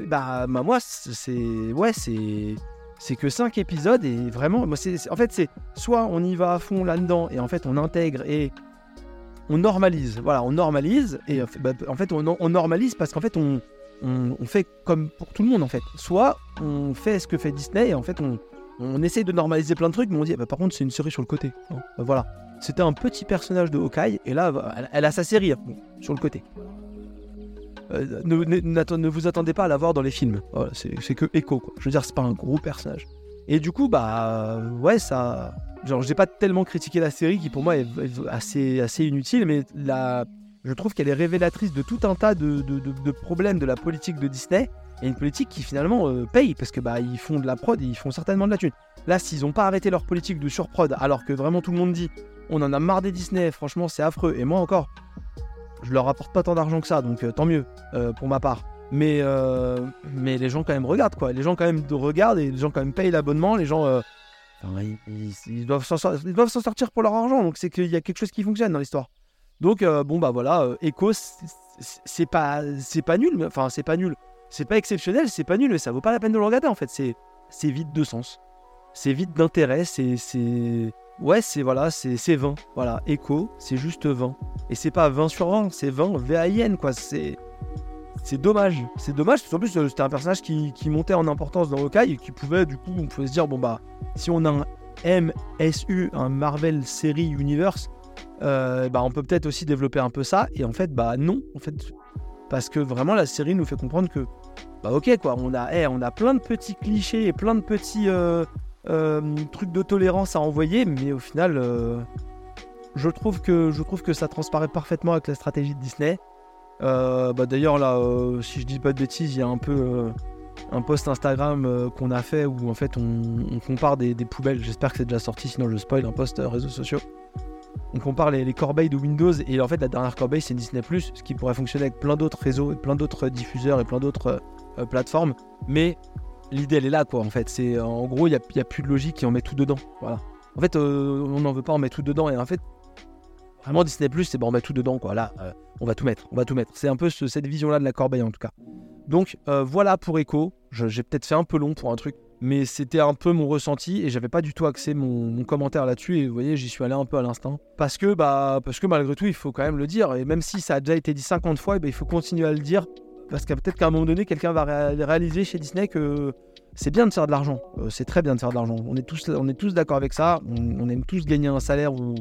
bah, bah, moi, c'est. Ouais, c'est. C'est que 5 épisodes et vraiment, moi, c'est, en fait, c'est soit on y va à fond là-dedans et en fait on intègre et on normalise. Voilà, on normalise et bah, en fait on, on normalise parce qu'en fait on, on, on, fait comme pour tout le monde en fait. Soit on fait ce que fait Disney et en fait on, On essaye de normaliser plein de trucs, mais on dit, ah bah, par contre, c'est une série sur le côté. Bah, voilà. C'était un petit personnage de Hawkeye, et là, elle, a sa série hein, sur le côté. Euh, ne, vous attendez pas à la voir dans les films. c'est que Echo, quoi. Je veux dire, c'est pas un gros personnage. Et du coup, bah, ouais, ça. Genre, j'ai pas tellement critiqué la série qui pour moi est, assez, assez inutile, mais la, je trouve qu'elle est révélatrice de tout un tas de, de, problèmes de la politique de Disney. Et une politique qui finalement euh, paye parce que bah ils font de la prod et ils font certainement de la thune. Là, s'ils n'ont pas arrêté leur politique de surprod, alors que vraiment tout le monde dit on en a marre des Disney, franchement c'est affreux. Et moi encore, je leur apporte pas tant d'argent que ça, donc euh, tant mieux euh, pour ma part. Mais, mais les gens quand même regardent quoi. Les gens quand même regardent et les gens quand même payent l'abonnement. Les gens, ils, doivent s'en sortir pour leur argent. Donc c'est qu'il y a quelque chose qui fonctionne dans l'histoire. Donc bon bah voilà, Echo c'est pas c'est pas nul, enfin c'est pas nul. C'est pas exceptionnel, c'est pas nul, mais ça vaut pas la peine de le regarder en fait. C'est c'est vide de sens. C'est vide d'intérêt. C'est Ouais, c'est voilà, c'est 20. Voilà, Echo, c'est juste 20. Et c'est pas 20 sur 20, c'est 20 VAIN, quoi. C'est. C'est dommage. C'est dommage, parce qu'en plus, euh, c'était un personnage qui, montait en importance dans Hawkeye et qui pouvait, du coup, on pouvait se dire, bon, bah, si on a un MSU, un Marvel Series Universe, euh, bah, on peut peut-être aussi développer un peu ça. Et en fait, bah, non, en fait. Parce que vraiment, la série nous fait comprendre que, bah, ok, quoi, on a, eh, on a plein de petits clichés et plein de petits. Euh, euh, truc de tolérance à envoyer, mais au final, euh, je, trouve que, ça transparaît parfaitement avec la stratégie de Disney. Bah D'ailleurs, là, si je dis pas de bêtises, il y a un peu un post Instagram qu'on a fait où en fait on, compare des, poubelles. J'espère que c'est déjà sorti, sinon je spoil un post réseaux sociaux. On compare les, les, corbeilles de Windows et en fait la dernière corbeille c'est Disney ce qui pourrait fonctionner avec plein d'autres réseaux, et plein d'autres diffuseurs et plein d'autres plateformes. Mais l'idée elle est là quoi en fait. C'est en gros il n'y a, plus de logique et on met tout dedans. Voilà. En fait euh, on n'en veut pas on met tout dedans. Et en fait vraiment Disney c'est bon on met tout dedans quoi. Là euh, on va tout mettre on va tout mettre. C'est un peu cette vision là de la corbeille en tout cas. Donc euh, voilà pour Echo. J'ai peut-être fait un peu long pour un truc mais c'était un peu mon ressenti et j'avais pas du tout axé mon, commentaire là-dessus et vous voyez j'y suis allé un peu à l'instant parce que bah parce malgré tout il faut quand même le dire et même si ça a déjà été dit 50 fois et eh ben, il faut continuer à le dire parce que peut-être qu'à un moment donné, quelqu'un va réaliser chez Disney que c'est bien de faire de l'argent. Euh, c'est très bien de faire de l'argent. On est tous, on est tous d'accord avec ça. On, aime tous gagner un salaire ou,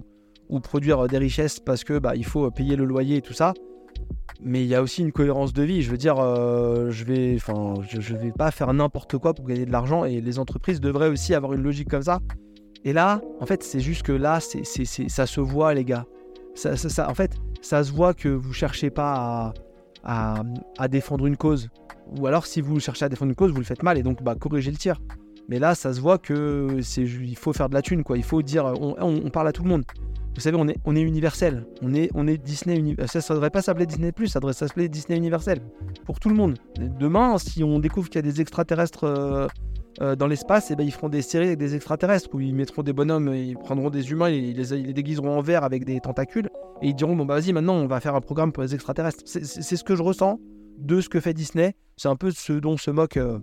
produire des richesses parce que bah, il faut payer le loyer et tout ça. Mais il y a aussi une cohérence de vie. Je veux dire, euh, je vais, je, vais pas faire n'importe quoi pour gagner de l'argent et les entreprises devraient aussi avoir une logique comme ça. Et là, en fait, c'est juste que là, c'est, ça se voit, les gars. Ça, ça, en fait, ça se voit que vous cherchez pas à à, défendre une cause. Ou alors, si vous cherchez à défendre une cause, vous le faites mal et donc bah, corrigez le tir. Mais là, ça se voit que c'est, il faut faire de la thune, quoi. Il faut dire, on, parle à tout le monde. Vous savez, on est, on est universel. On est, on est Disney. Ça ne devrait pas s'appeler Disney ça devrait s'appeler Disney universel pour tout le monde. Demain, si on découvre qu'il y a des extraterrestres euh, euh, dans l'espace, et eh ben, ils feront des séries avec des extraterrestres où ils mettront des bonhommes, ils prendront des humains, ils les, les déguiseront en vert avec des tentacules et ils diront bon bah vas-y maintenant on va faire un programme pour les extraterrestres. C'est ce que je ressens de ce que fait Disney. C'est un peu ce dont se moque euh,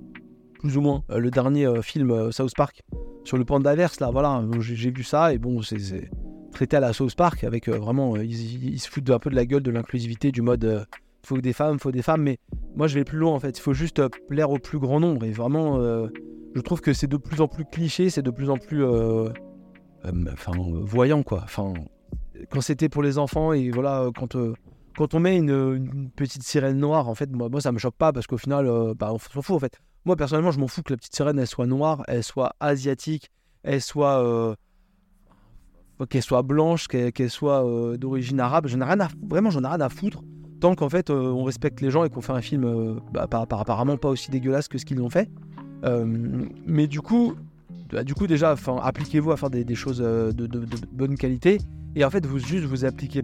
plus ou moins euh, le dernier film South Park sur le pandaverse là. Voilà, j'ai vu ça et bon c'est traité à la South Park avec vraiment ils, se foutent un peu de la gueule de l'inclusivité du mode faut des femmes, faut des femmes, mais moi je vais plus loin en fait. Il faut juste plaire au plus grand nombre et vraiment je trouve que c'est de plus en plus cliché, c'est de plus en plus euh, euh, enfin, voyant quoi. Enfin, quand c'était pour les enfants et voilà, quand, euh, quand on met une, petite sirène noire, en fait, moi, moi ça me choque pas parce qu'au final, bah, on s'en fout en fait. Moi personnellement, je m'en fous que la petite sirène elle soit noire, elle soit asiatique, elle soit qu'elle soit blanche, qu'elle soit d'origine arabe. J'en ai rien à, vraiment, j'en ai rien à foutre tant qu'en fait on respecte les gens et qu'on fait un film bah, apparemment pas aussi dégueulasse que ce qu'ils ont fait. Euh, mais du coup, bah, du coup déjà, appliquez-vous à faire des, choses euh, de, bonne qualité. Et en fait, vous juste vous appliquez,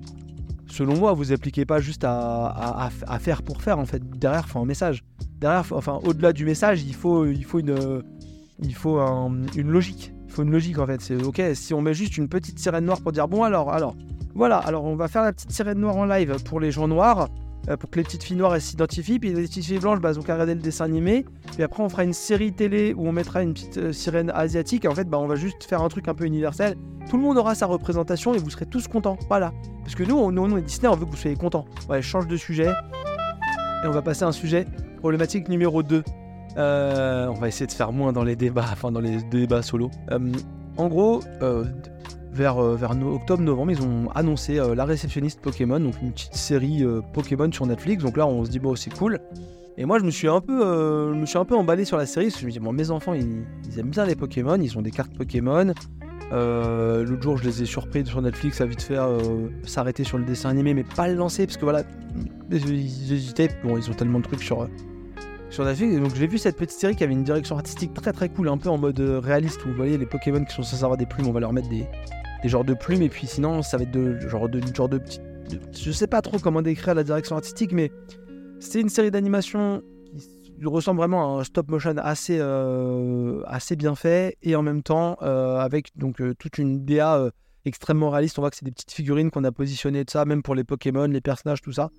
selon moi, vous appliquez pas juste à, faire pour faire. En fait, derrière, faut un message. Derrière, enfin, au-delà du message, il faut, il faut une, il faut une logique. Il faut une logique en fait. C'est ok. Si on met juste une petite sirène noire pour dire bon alors, alors, voilà. Alors on va faire la petite sirène noire en live pour les gens noirs. Euh, pour que les petites filles noires s'identifient. Puis les petites filles blanches, bah, elles ont qu'à regarder le dessin animé. Puis après, on fera une série télé où on mettra une petite euh, sirène asiatique. Et en fait, bah, on va juste faire un truc un peu universel. Tout le monde aura sa représentation et vous serez tous contents. Voilà. Parce que nous, on, nous, on Disney, on veut que vous soyez contents. Ouais, change de sujet. Et on va passer à un sujet problématique numéro 2. Euh, on va essayer de faire moins dans les débats, enfin dans les débats solo. En gros, euh, vers, vers octobre-novembre, ils ont annoncé La réceptionniste Pokémon, donc une petite série Pokémon sur Netflix. Donc là, on se dit, bon, c'est cool. Et moi, je me suis un peu, me suis un peu emballé sur la série parce que je me dis, bon, mes enfants, ils, aiment bien les Pokémon, ils ont des cartes Pokémon. L'autre jour, je les ai surpris sur Netflix à vite faire s'arrêter sur le dessin animé, mais pas le lancer parce que voilà, ils hésitaient. Bon, ils ont tellement de trucs sur, sur Netflix. Donc j'ai vu cette petite série qui avait une direction artistique très très cool, un peu en mode euh, réaliste où vous voyez les Pokémon qui sont censés avoir des plumes, on va leur mettre des, des genres de plumes et puis sinon ça va être de genre de genre de petits. je sais pas trop comment décrire la direction artistique, mais c'est une série d'animation qui ressemble vraiment à un stop motion assez euh, assez bien fait et en même temps euh, avec donc toute une DA extrêmement réaliste. On voit que c'est des petites figurines qu'on a positionnées de ça, même pour les Pokémon, les personnages, tout ça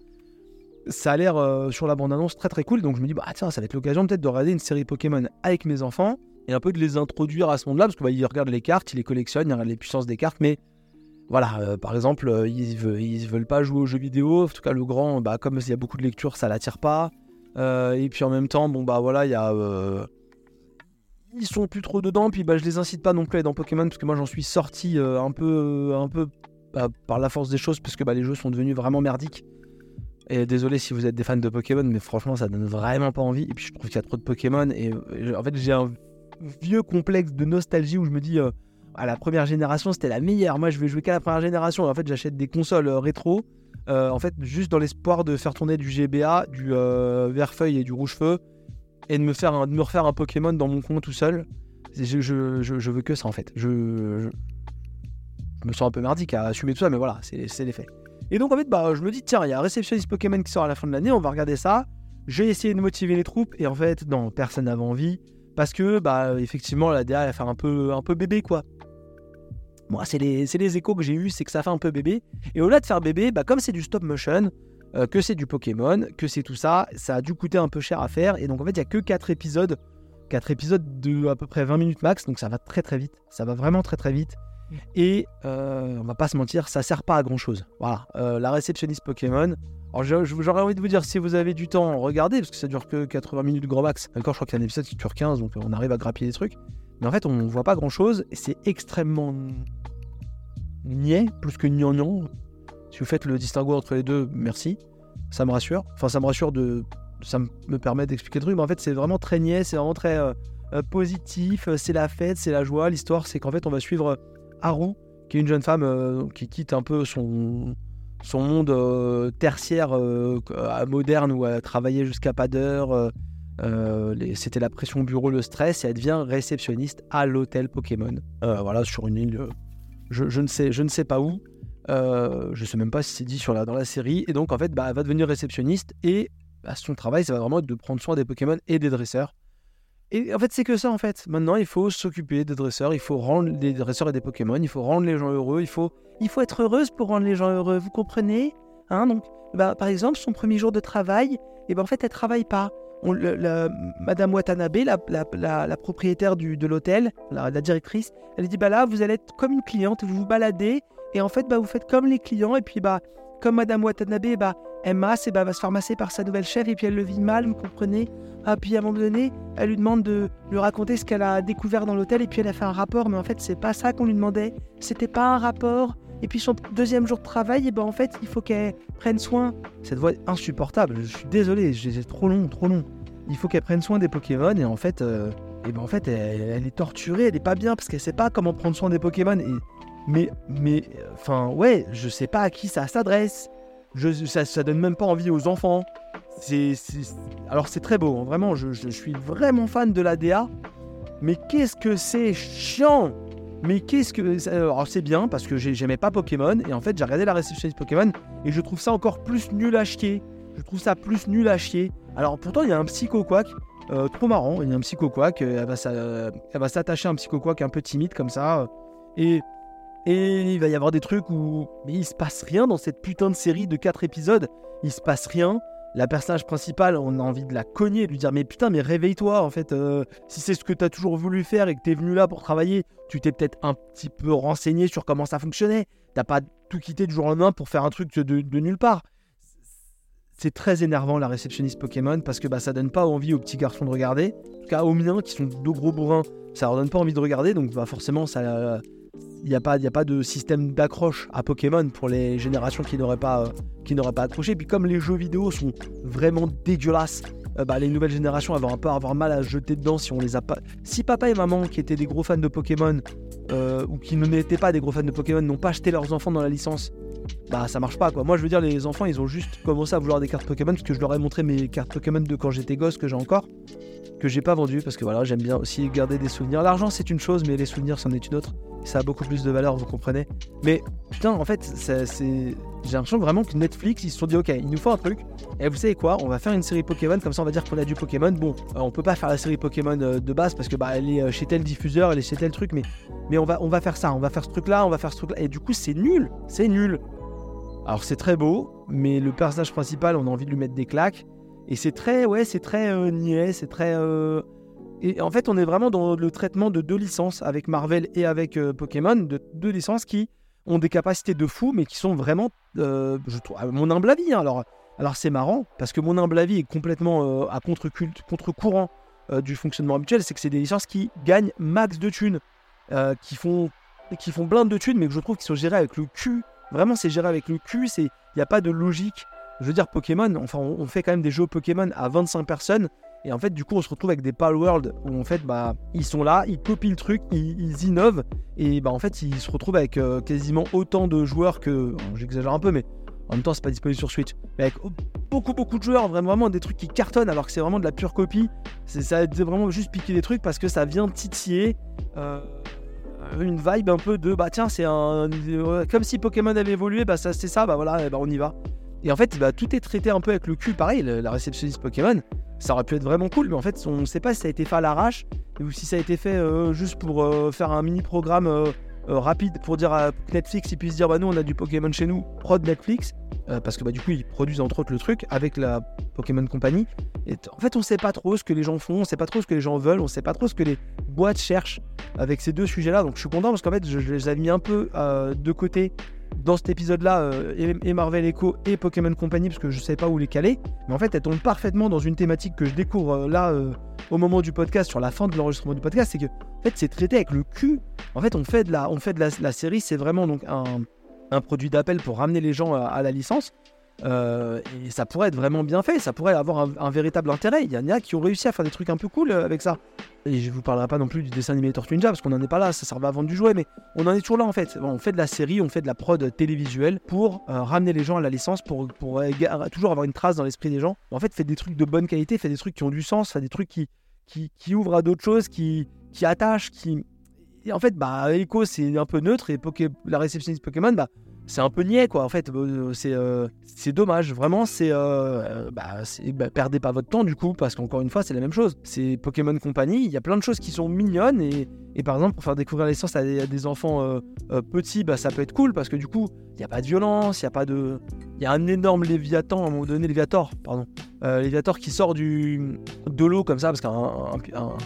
ça a l'air euh, sur la bande-annonce très très cool. Donc je me dis, bah tiens, ça va être l'occasion peut-être de regarder une série Pokémon avec mes enfants et un peu de les introduire à ce monde-là parce qu'ils bah, regardent les cartes, ils les collectionnent, ils regardent les puissances des cartes, mais voilà, euh, par exemple, euh, ils, veulent, veulent pas jouer aux jeux vidéo. En tout cas, le grand, bah, comme il y a beaucoup de lecture, ça l'attire pas. et puis en même temps, bon bah voilà, il y a ils sont plus trop dedans. Puis bah je les incite pas non plus à être dans Pokémon parce que moi j'en suis sorti un peu, un peu bah, par la force des choses parce que bah, les jeux sont devenus vraiment merdiques. Et désolé si vous êtes des fans de Pokémon, mais franchement, ça donne vraiment pas envie. Et puis je trouve qu'il y a trop de Pokémon. Et euh, en fait, j'ai un vieux complexe de nostalgie où je me dis, à euh, la première génération, c'était la meilleure. Moi, je vais jouer qu'à la première génération. En fait, j'achète des consoles euh, rétro. en fait, juste dans l'espoir de faire tourner du GBA, du vert-feuille et du rouge-feu. Et de me, faire de me refaire un Pokémon dans mon coin tout seul. Je, je, veux que ça en fait. Je, je, me sens un peu merdique à assumer tout ça, mais voilà, c'est les faits. Et donc en fait, bah, je me dis, tiens, il y a Réceptionniste Pokémon qui sort à la fin de l'année, on va regarder ça. J'ai essayé de motiver les troupes, et en fait, non, personne n'avait envie. Parce que, bah, effectivement, la DA, elle fait un peu, un peu bébé, quoi. Moi, c'est les, les, échos que j'ai eu, c'est que ça fait un peu bébé. Et au-delà de faire bébé, bah, comme c'est du stop motion, euh, que c'est du Pokémon, que c'est tout ça, ça a dû coûter un peu cher à faire. Et donc, en fait, il n'y a que 4 épisodes. 4 épisodes de à peu près 20 minutes max, donc ça va très très vite. Ça va vraiment très très vite. Et euh, on va pas se mentir, ça sert pas à grand chose. Voilà, euh, la réceptionniste Pokémon. Alors j'aurais envie de vous dire, si vous avez du temps, regardez, parce que ça dure que 80 minutes gros max. Encore, je crois qu'il y a un épisode qui dure 15, donc on arrive à grappiller des trucs. Mais en fait, on voit pas grand chose, et c'est extrêmement niais, plus que gnangnan. Si vous faites le distinguo entre les deux, merci. Ça me rassure. Enfin, ça me rassure de. Ça me permet d'expliquer le truc, mais en fait, c'est vraiment très niais, c'est vraiment très euh, positif. C'est la fête, c'est la joie. L'histoire, c'est qu'en fait, on va suivre Haru, qui est une jeune femme euh, qui quitte un peu son, son monde euh, tertiaire euh, moderne où elle travaillait jusqu'à pas d'heure. C'était la pression bureau, le stress, et elle devient réceptionniste à l'hôtel Pokémon. voilà, sur une île, je, ne sais, pas où. je ne sais même pas si c'est dit dans la série. Et donc, en fait, bah, elle va devenir réceptionniste et bah, son travail, ça va vraiment être de prendre soin des Pokémon et des dresseurs. Et en fait, c'est que ça, en fait. Maintenant, il faut s'occuper des dresseurs, il faut rendre des dresseurs et des Pokémon, il faut rendre les gens heureux, il faut, il faut être heureuse pour rendre les gens heureux, vous comprenez? Hein Donc, bah, par exemple, son premier jour de travail, et eh ben, en travaille pas. Madame Watanabe, la, la, la, propriétaire du, de l'hôtel, la, directrice, elle dit bah là, vous allez être comme une cliente, vous vous baladez, et en fait, bah, vous faites comme les clients, et puis bah, comme Madame Watanabe, bah, elle masse, et bah, va se faire masser par sa nouvelle chef, et puis elle le vit mal, vous comprenez ah, puis à un moment donné, elle lui demande de lui raconter ce qu'elle a découvert dans l'hôtel et puis elle a fait un rapport, mais en fait, c'est pas ça qu'on lui demandait. C'était pas un rapport. Et puis son deuxième jour de travail, et eh ben en fait, il faut qu'elle prenne soin. Cette voix est insupportable. Je suis désolé, c'est trop long, trop long. Il faut qu'elle prenne soin des Pokémon et en fait, euh, et ben en fait, elle, est torturée, elle est pas bien parce qu'elle sait pas comment prendre soin des Pokémon. Et mais, mais, enfin, ouais, je sais pas à qui ça s'adresse. Je, ça, ça donne même pas envie aux enfants. C'est, alors c'est très beau, hein. vraiment, je, suis vraiment fan de la DA. Mais qu'est-ce que c'est chiant Mais qu'est-ce que... Alors c'est bien parce que j'aimais pas Pokémon et en fait j'ai regardé la réception de Pokémon et je trouve ça encore plus nul à chier. Je trouve ça plus nul à chier. Alors pourtant il y a un Psycho Quack, euh, trop marrant, il y a un Psycho Quack, elle va, s'attacher à un Psycho Quack un peu timide comme ça. et et il va y avoir des trucs où mais il se passe rien dans cette putain de série de 4 épisodes. Il se passe rien la personnage principale, on a envie de la cogner, de lui dire mais putain mais réveille-toi en fait, euh, si c'est ce que tu as toujours voulu faire et que tu es venu là pour travailler, tu t'es peut-être un petit peu renseigné sur comment ça fonctionnait. T'as pas tout quitté du jour au lendemain pour faire un truc de, nulle part. c'est très énervant la réceptionniste Pokémon parce que bah, ça donne pas envie aux petits garçons de regarder. En tout cas, aux miens qui sont de gros bourrins, ça leur donne pas envie de regarder. Donc bah, forcément, ça, il n'y a, pas, de système d'accroche à Pokémon pour les générations qui n'auraient pas, euh, pas accroché. Puis comme les jeux vidéo sont vraiment dégueulasses, euh, bah, les nouvelles générations vont un peu avoir mal à jeter dedans si on les a pas. Si papa et maman qui étaient des gros fans de Pokémon euh, ou qui n'étaient pas des gros fans de Pokémon n'ont pas acheté leurs enfants dans la licence, bah ça marche pas quoi. Moi je veux dire les enfants ils ont juste commencé à vouloir des cartes Pokémon parce que je leur ai montré mes cartes Pokémon de quand j'étais gosse que j'ai encore que j'ai pas vendu parce que voilà j'aime bien aussi garder des souvenirs. L'argent c'est une chose mais les souvenirs c'en est une autre ça a beaucoup plus de valeur, vous comprenez. Mais putain, en fait, c'est, j'ai l'impression vraiment que Netflix, ils se sont dit, ok, il nous faut un truc. Et vous savez quoi On va faire une série Pokémon, comme ça on va dire qu'on a du Pokémon. Bon, euh, on peut pas faire la série Pokémon euh, de base parce que bah elle est euh, chez tel diffuseur, elle est chez tel truc, mais, mais on, va, on va faire ça, on va faire ce truc-là, on va faire ce truc-là. Et du coup, c'est nul, c'est nul. Alors c'est très beau, mais le personnage principal, on a envie de lui mettre des claques. Et c'est très, ouais, c'est très niais, c'est très. Et en fait, on est vraiment dans le traitement de deux licences avec Marvel et avec euh, Pokémon, de deux licences qui ont des capacités de fou, mais qui sont vraiment, euh, je trouve, à mon humble avis. Hein. alors, alors c'est marrant parce que mon humble avis est complètement euh, à contre-courant du fonctionnement habituel. C'est que c'est des licences qui gagnent max de thunes, qui font, qui font plein de thunes, mais que je trouve qu'ils sont gérés avec le cul. Vraiment, c'est géré avec le cul. Il n'y a pas de logique. Je veux dire, Pokémon, enfin, on fait quand même des jeux Pokémon à 25 personnes et en fait, du coup, on se retrouve avec des Pal World où en fait, bah, ils sont là, ils copient le truc, ils, innovent. Et bah, en fait, ils se retrouvent avec euh, quasiment autant de joueurs que. J'exagère un peu, mais en même temps, c'est pas disponible sur Switch. Mais avec beaucoup, beaucoup de joueurs, vraiment, vraiment des trucs qui cartonnent alors que c'est vraiment de la pure copie. C'est vraiment juste piquer des trucs parce que ça vient titiller. Euh, une vibe un peu de bah tiens c'est un comme si Pokémon avait évolué bah ça c'est ça bah voilà bah on y va et en fait bah, tout est traité un peu avec le cul pareil la réceptionniste Pokémon ça aurait pu être vraiment cool, mais en fait, on ne sait pas si ça a été fait à l'arrache ou si ça a été fait euh, juste pour euh, faire un mini programme euh, rapide pour dire à Netflix, ils puissent dire bah nous on a du Pokémon chez nous, prod Netflix, parce que bah du coup ils produisent entre autres le truc avec la Pokémon Company. En fait, on sait pas trop ce que les gens font, on sait pas trop ce que les gens veulent, on sait pas trop ce que les boîtes cherchent avec ces deux sujets-là. Donc je suis content parce qu'en fait, je, je, les avais mis un peu de côté dans cet épisode-là, euh, et, Marvel Echo et Pokémon Company, parce que je ne savais pas où les caler. Mais en fait, elles tombent parfaitement dans une thématique que je découvre euh, là, euh, au moment du podcast, sur la fin de l'enregistrement du podcast. C'est que, en fait, c'est traité avec le cul. En fait, on fait de la, on fait de la, série, c'est vraiment donc un, produit d'appel pour ramener les gens à la licence. Euh, et ça pourrait être vraiment bien fait, ça pourrait avoir un, véritable intérêt. Il y en a qui ont réussi à faire des trucs un peu cool euh, avec ça. Et je vous parlerai pas non plus du dessin animé Tortue Ninja parce qu'on n'en est pas là, ça servait à vendre du jouet, mais on en est toujours là en fait. on fait de la série, on fait de la prod télévisuelle pour euh, ramener les gens à la licence, pour, toujours avoir une trace dans l'esprit des gens. En fait, fait des trucs de bonne qualité, fait des trucs qui ont du sens, fait des trucs qui, qui, ouvrent à d'autres choses, qui, qui attachent, qui. Et en fait, bah, Echo c'est un peu neutre et la réceptionniste Pokémon, bah c'est un peu niais quoi en fait. Euh, c'est euh, c'est dommage. Vraiment c'est euh, bah, bah, perdez pas votre temps du coup parce qu'encore une fois c'est la même chose. C'est Pokémon Company il y a plein de choses qui sont mignonnes et, et par exemple pour faire découvrir l'essence à, à, des enfants petits bah ça peut être cool parce que du coup il n'y a pas de violence il y a pas de il y a un énorme Léviathan à un moment donné Léviator pardon Léviator qui sort du de l'eau comme ça parce qu'un un,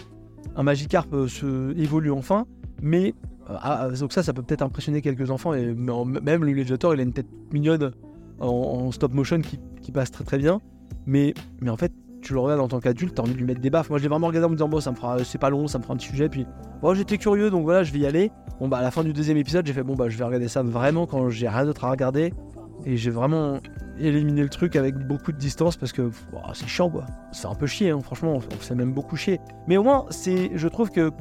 un Magikarp se évolue enfin. Mais euh, ah, donc ça, ça peut peut-être impressionner quelques enfants. Et même le Legiator, il a une tête mignonne en, stop motion qui, passe très très bien. Mais, en fait, tu le regardes en tant qu'adulte, t'as envie de lui mettre des baffes. Moi, je l'ai vraiment regardé en me disant, bon, ça me fera, c'est pas long, ça me fera un sujet. Puis, bon, j'étais curieux, donc voilà, je vais y aller. Bon, bah, à la fin du deuxième épisode, j'ai fait, bon, bah, je vais regarder ça vraiment quand j'ai rien d'autre à regarder. Et j'ai vraiment éliminé le truc avec beaucoup de distance parce que c'est chiant, quoi. C'est un peu chier, hein, franchement, on fait même beaucoup chier. Mais au moins, c'est, je trouve que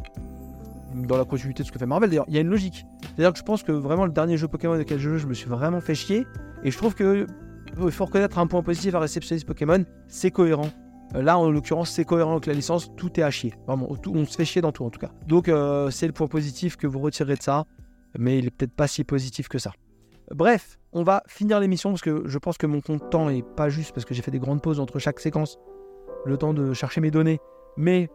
dans la continuité de ce que fait Marvel. D'ailleurs, il y a une logique. C'est-à-dire que je pense que vraiment le dernier jeu Pokémon auquel je joue, je me suis vraiment fait chier. Et je trouve que il faut reconnaître un point positif à réceptionniste Pokémon, c'est cohérent. Euh, là, en l'occurrence, c'est cohérent avec la licence, tout est à chier. Vraiment, on se fait chier dans tout en tout cas. Donc, euh, c'est le point positif que vous retirez de ça, mais il est peut-être pas si positif que ça. Bref, on va finir l'émission parce que je pense que mon compte temps est pas juste parce que j'ai fait des grandes pauses entre chaque séquence, le temps de chercher mes données. Mais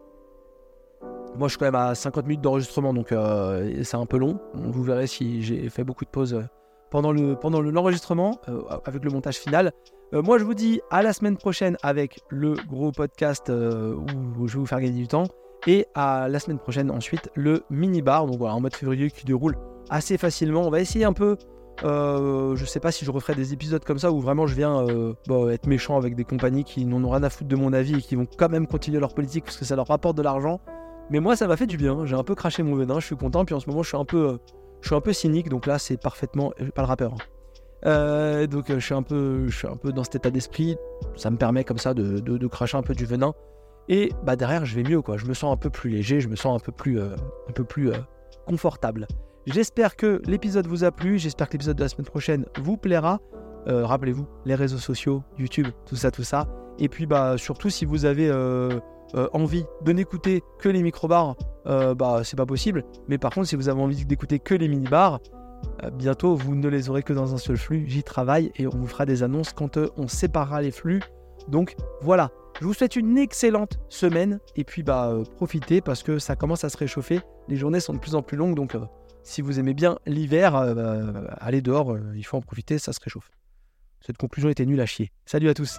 moi, je suis quand même à 50 minutes d'enregistrement, donc euh, c'est un peu long. Vous verrez si j'ai fait beaucoup de pauses euh, pendant le pendant l'enregistrement euh, avec le montage final. moi, je vous dis à la semaine prochaine avec le gros podcast où je vais vous faire gagner du temps et à la semaine prochaine ensuite le mini bar. Donc voilà, en mode février qui déroule assez facilement. On va essayer un peu je sais pas si je referai des épisodes comme ça où vraiment je viens bah, être méchant avec des compagnies qui n'en ont rien à foutre de mon avis et qui vont quand même continuer leur politique parce que ça leur rapporte de l'argent. Mais moi, ça m'a fait du bien. J'ai un peu craché mon venin, je suis content. Puis en ce moment, je suis un peu, euh, je suis un peu cynique. Donc là, c'est parfaitement, pas le rappeur. Hein. donc je suis un peu, je suis un peu dans cet état d'esprit. Ça me permet comme ça de, de, cracher un peu du venin. Et bah derrière, je vais mieux quoi. Je me sens un peu plus léger, je me sens un peu plus, un peu plus confortable. J'espère que l'épisode vous a plu, j'espère que l'épisode de la semaine prochaine vous plaira. Euh, rappelez-vous, les réseaux sociaux, YouTube, tout ça, tout ça. Et puis bah surtout si vous avez euh, euh, envie de n'écouter que les micro-bars, bah c'est pas possible. Mais par contre, si vous avez envie d'écouter que les mini-bars, bientôt vous ne les aurez que dans un seul flux. J'y travaille et on vous fera des annonces quand on séparera les flux. Donc voilà, je vous souhaite une excellente semaine et puis bah profitez parce que ça commence à se réchauffer. Les journées sont de plus en plus longues donc si vous aimez bien l'hiver, euh, bah, allez dehors, euh, il faut en profiter, ça se réchauffe. Cette conclusion était nulle à chier. Salut à tous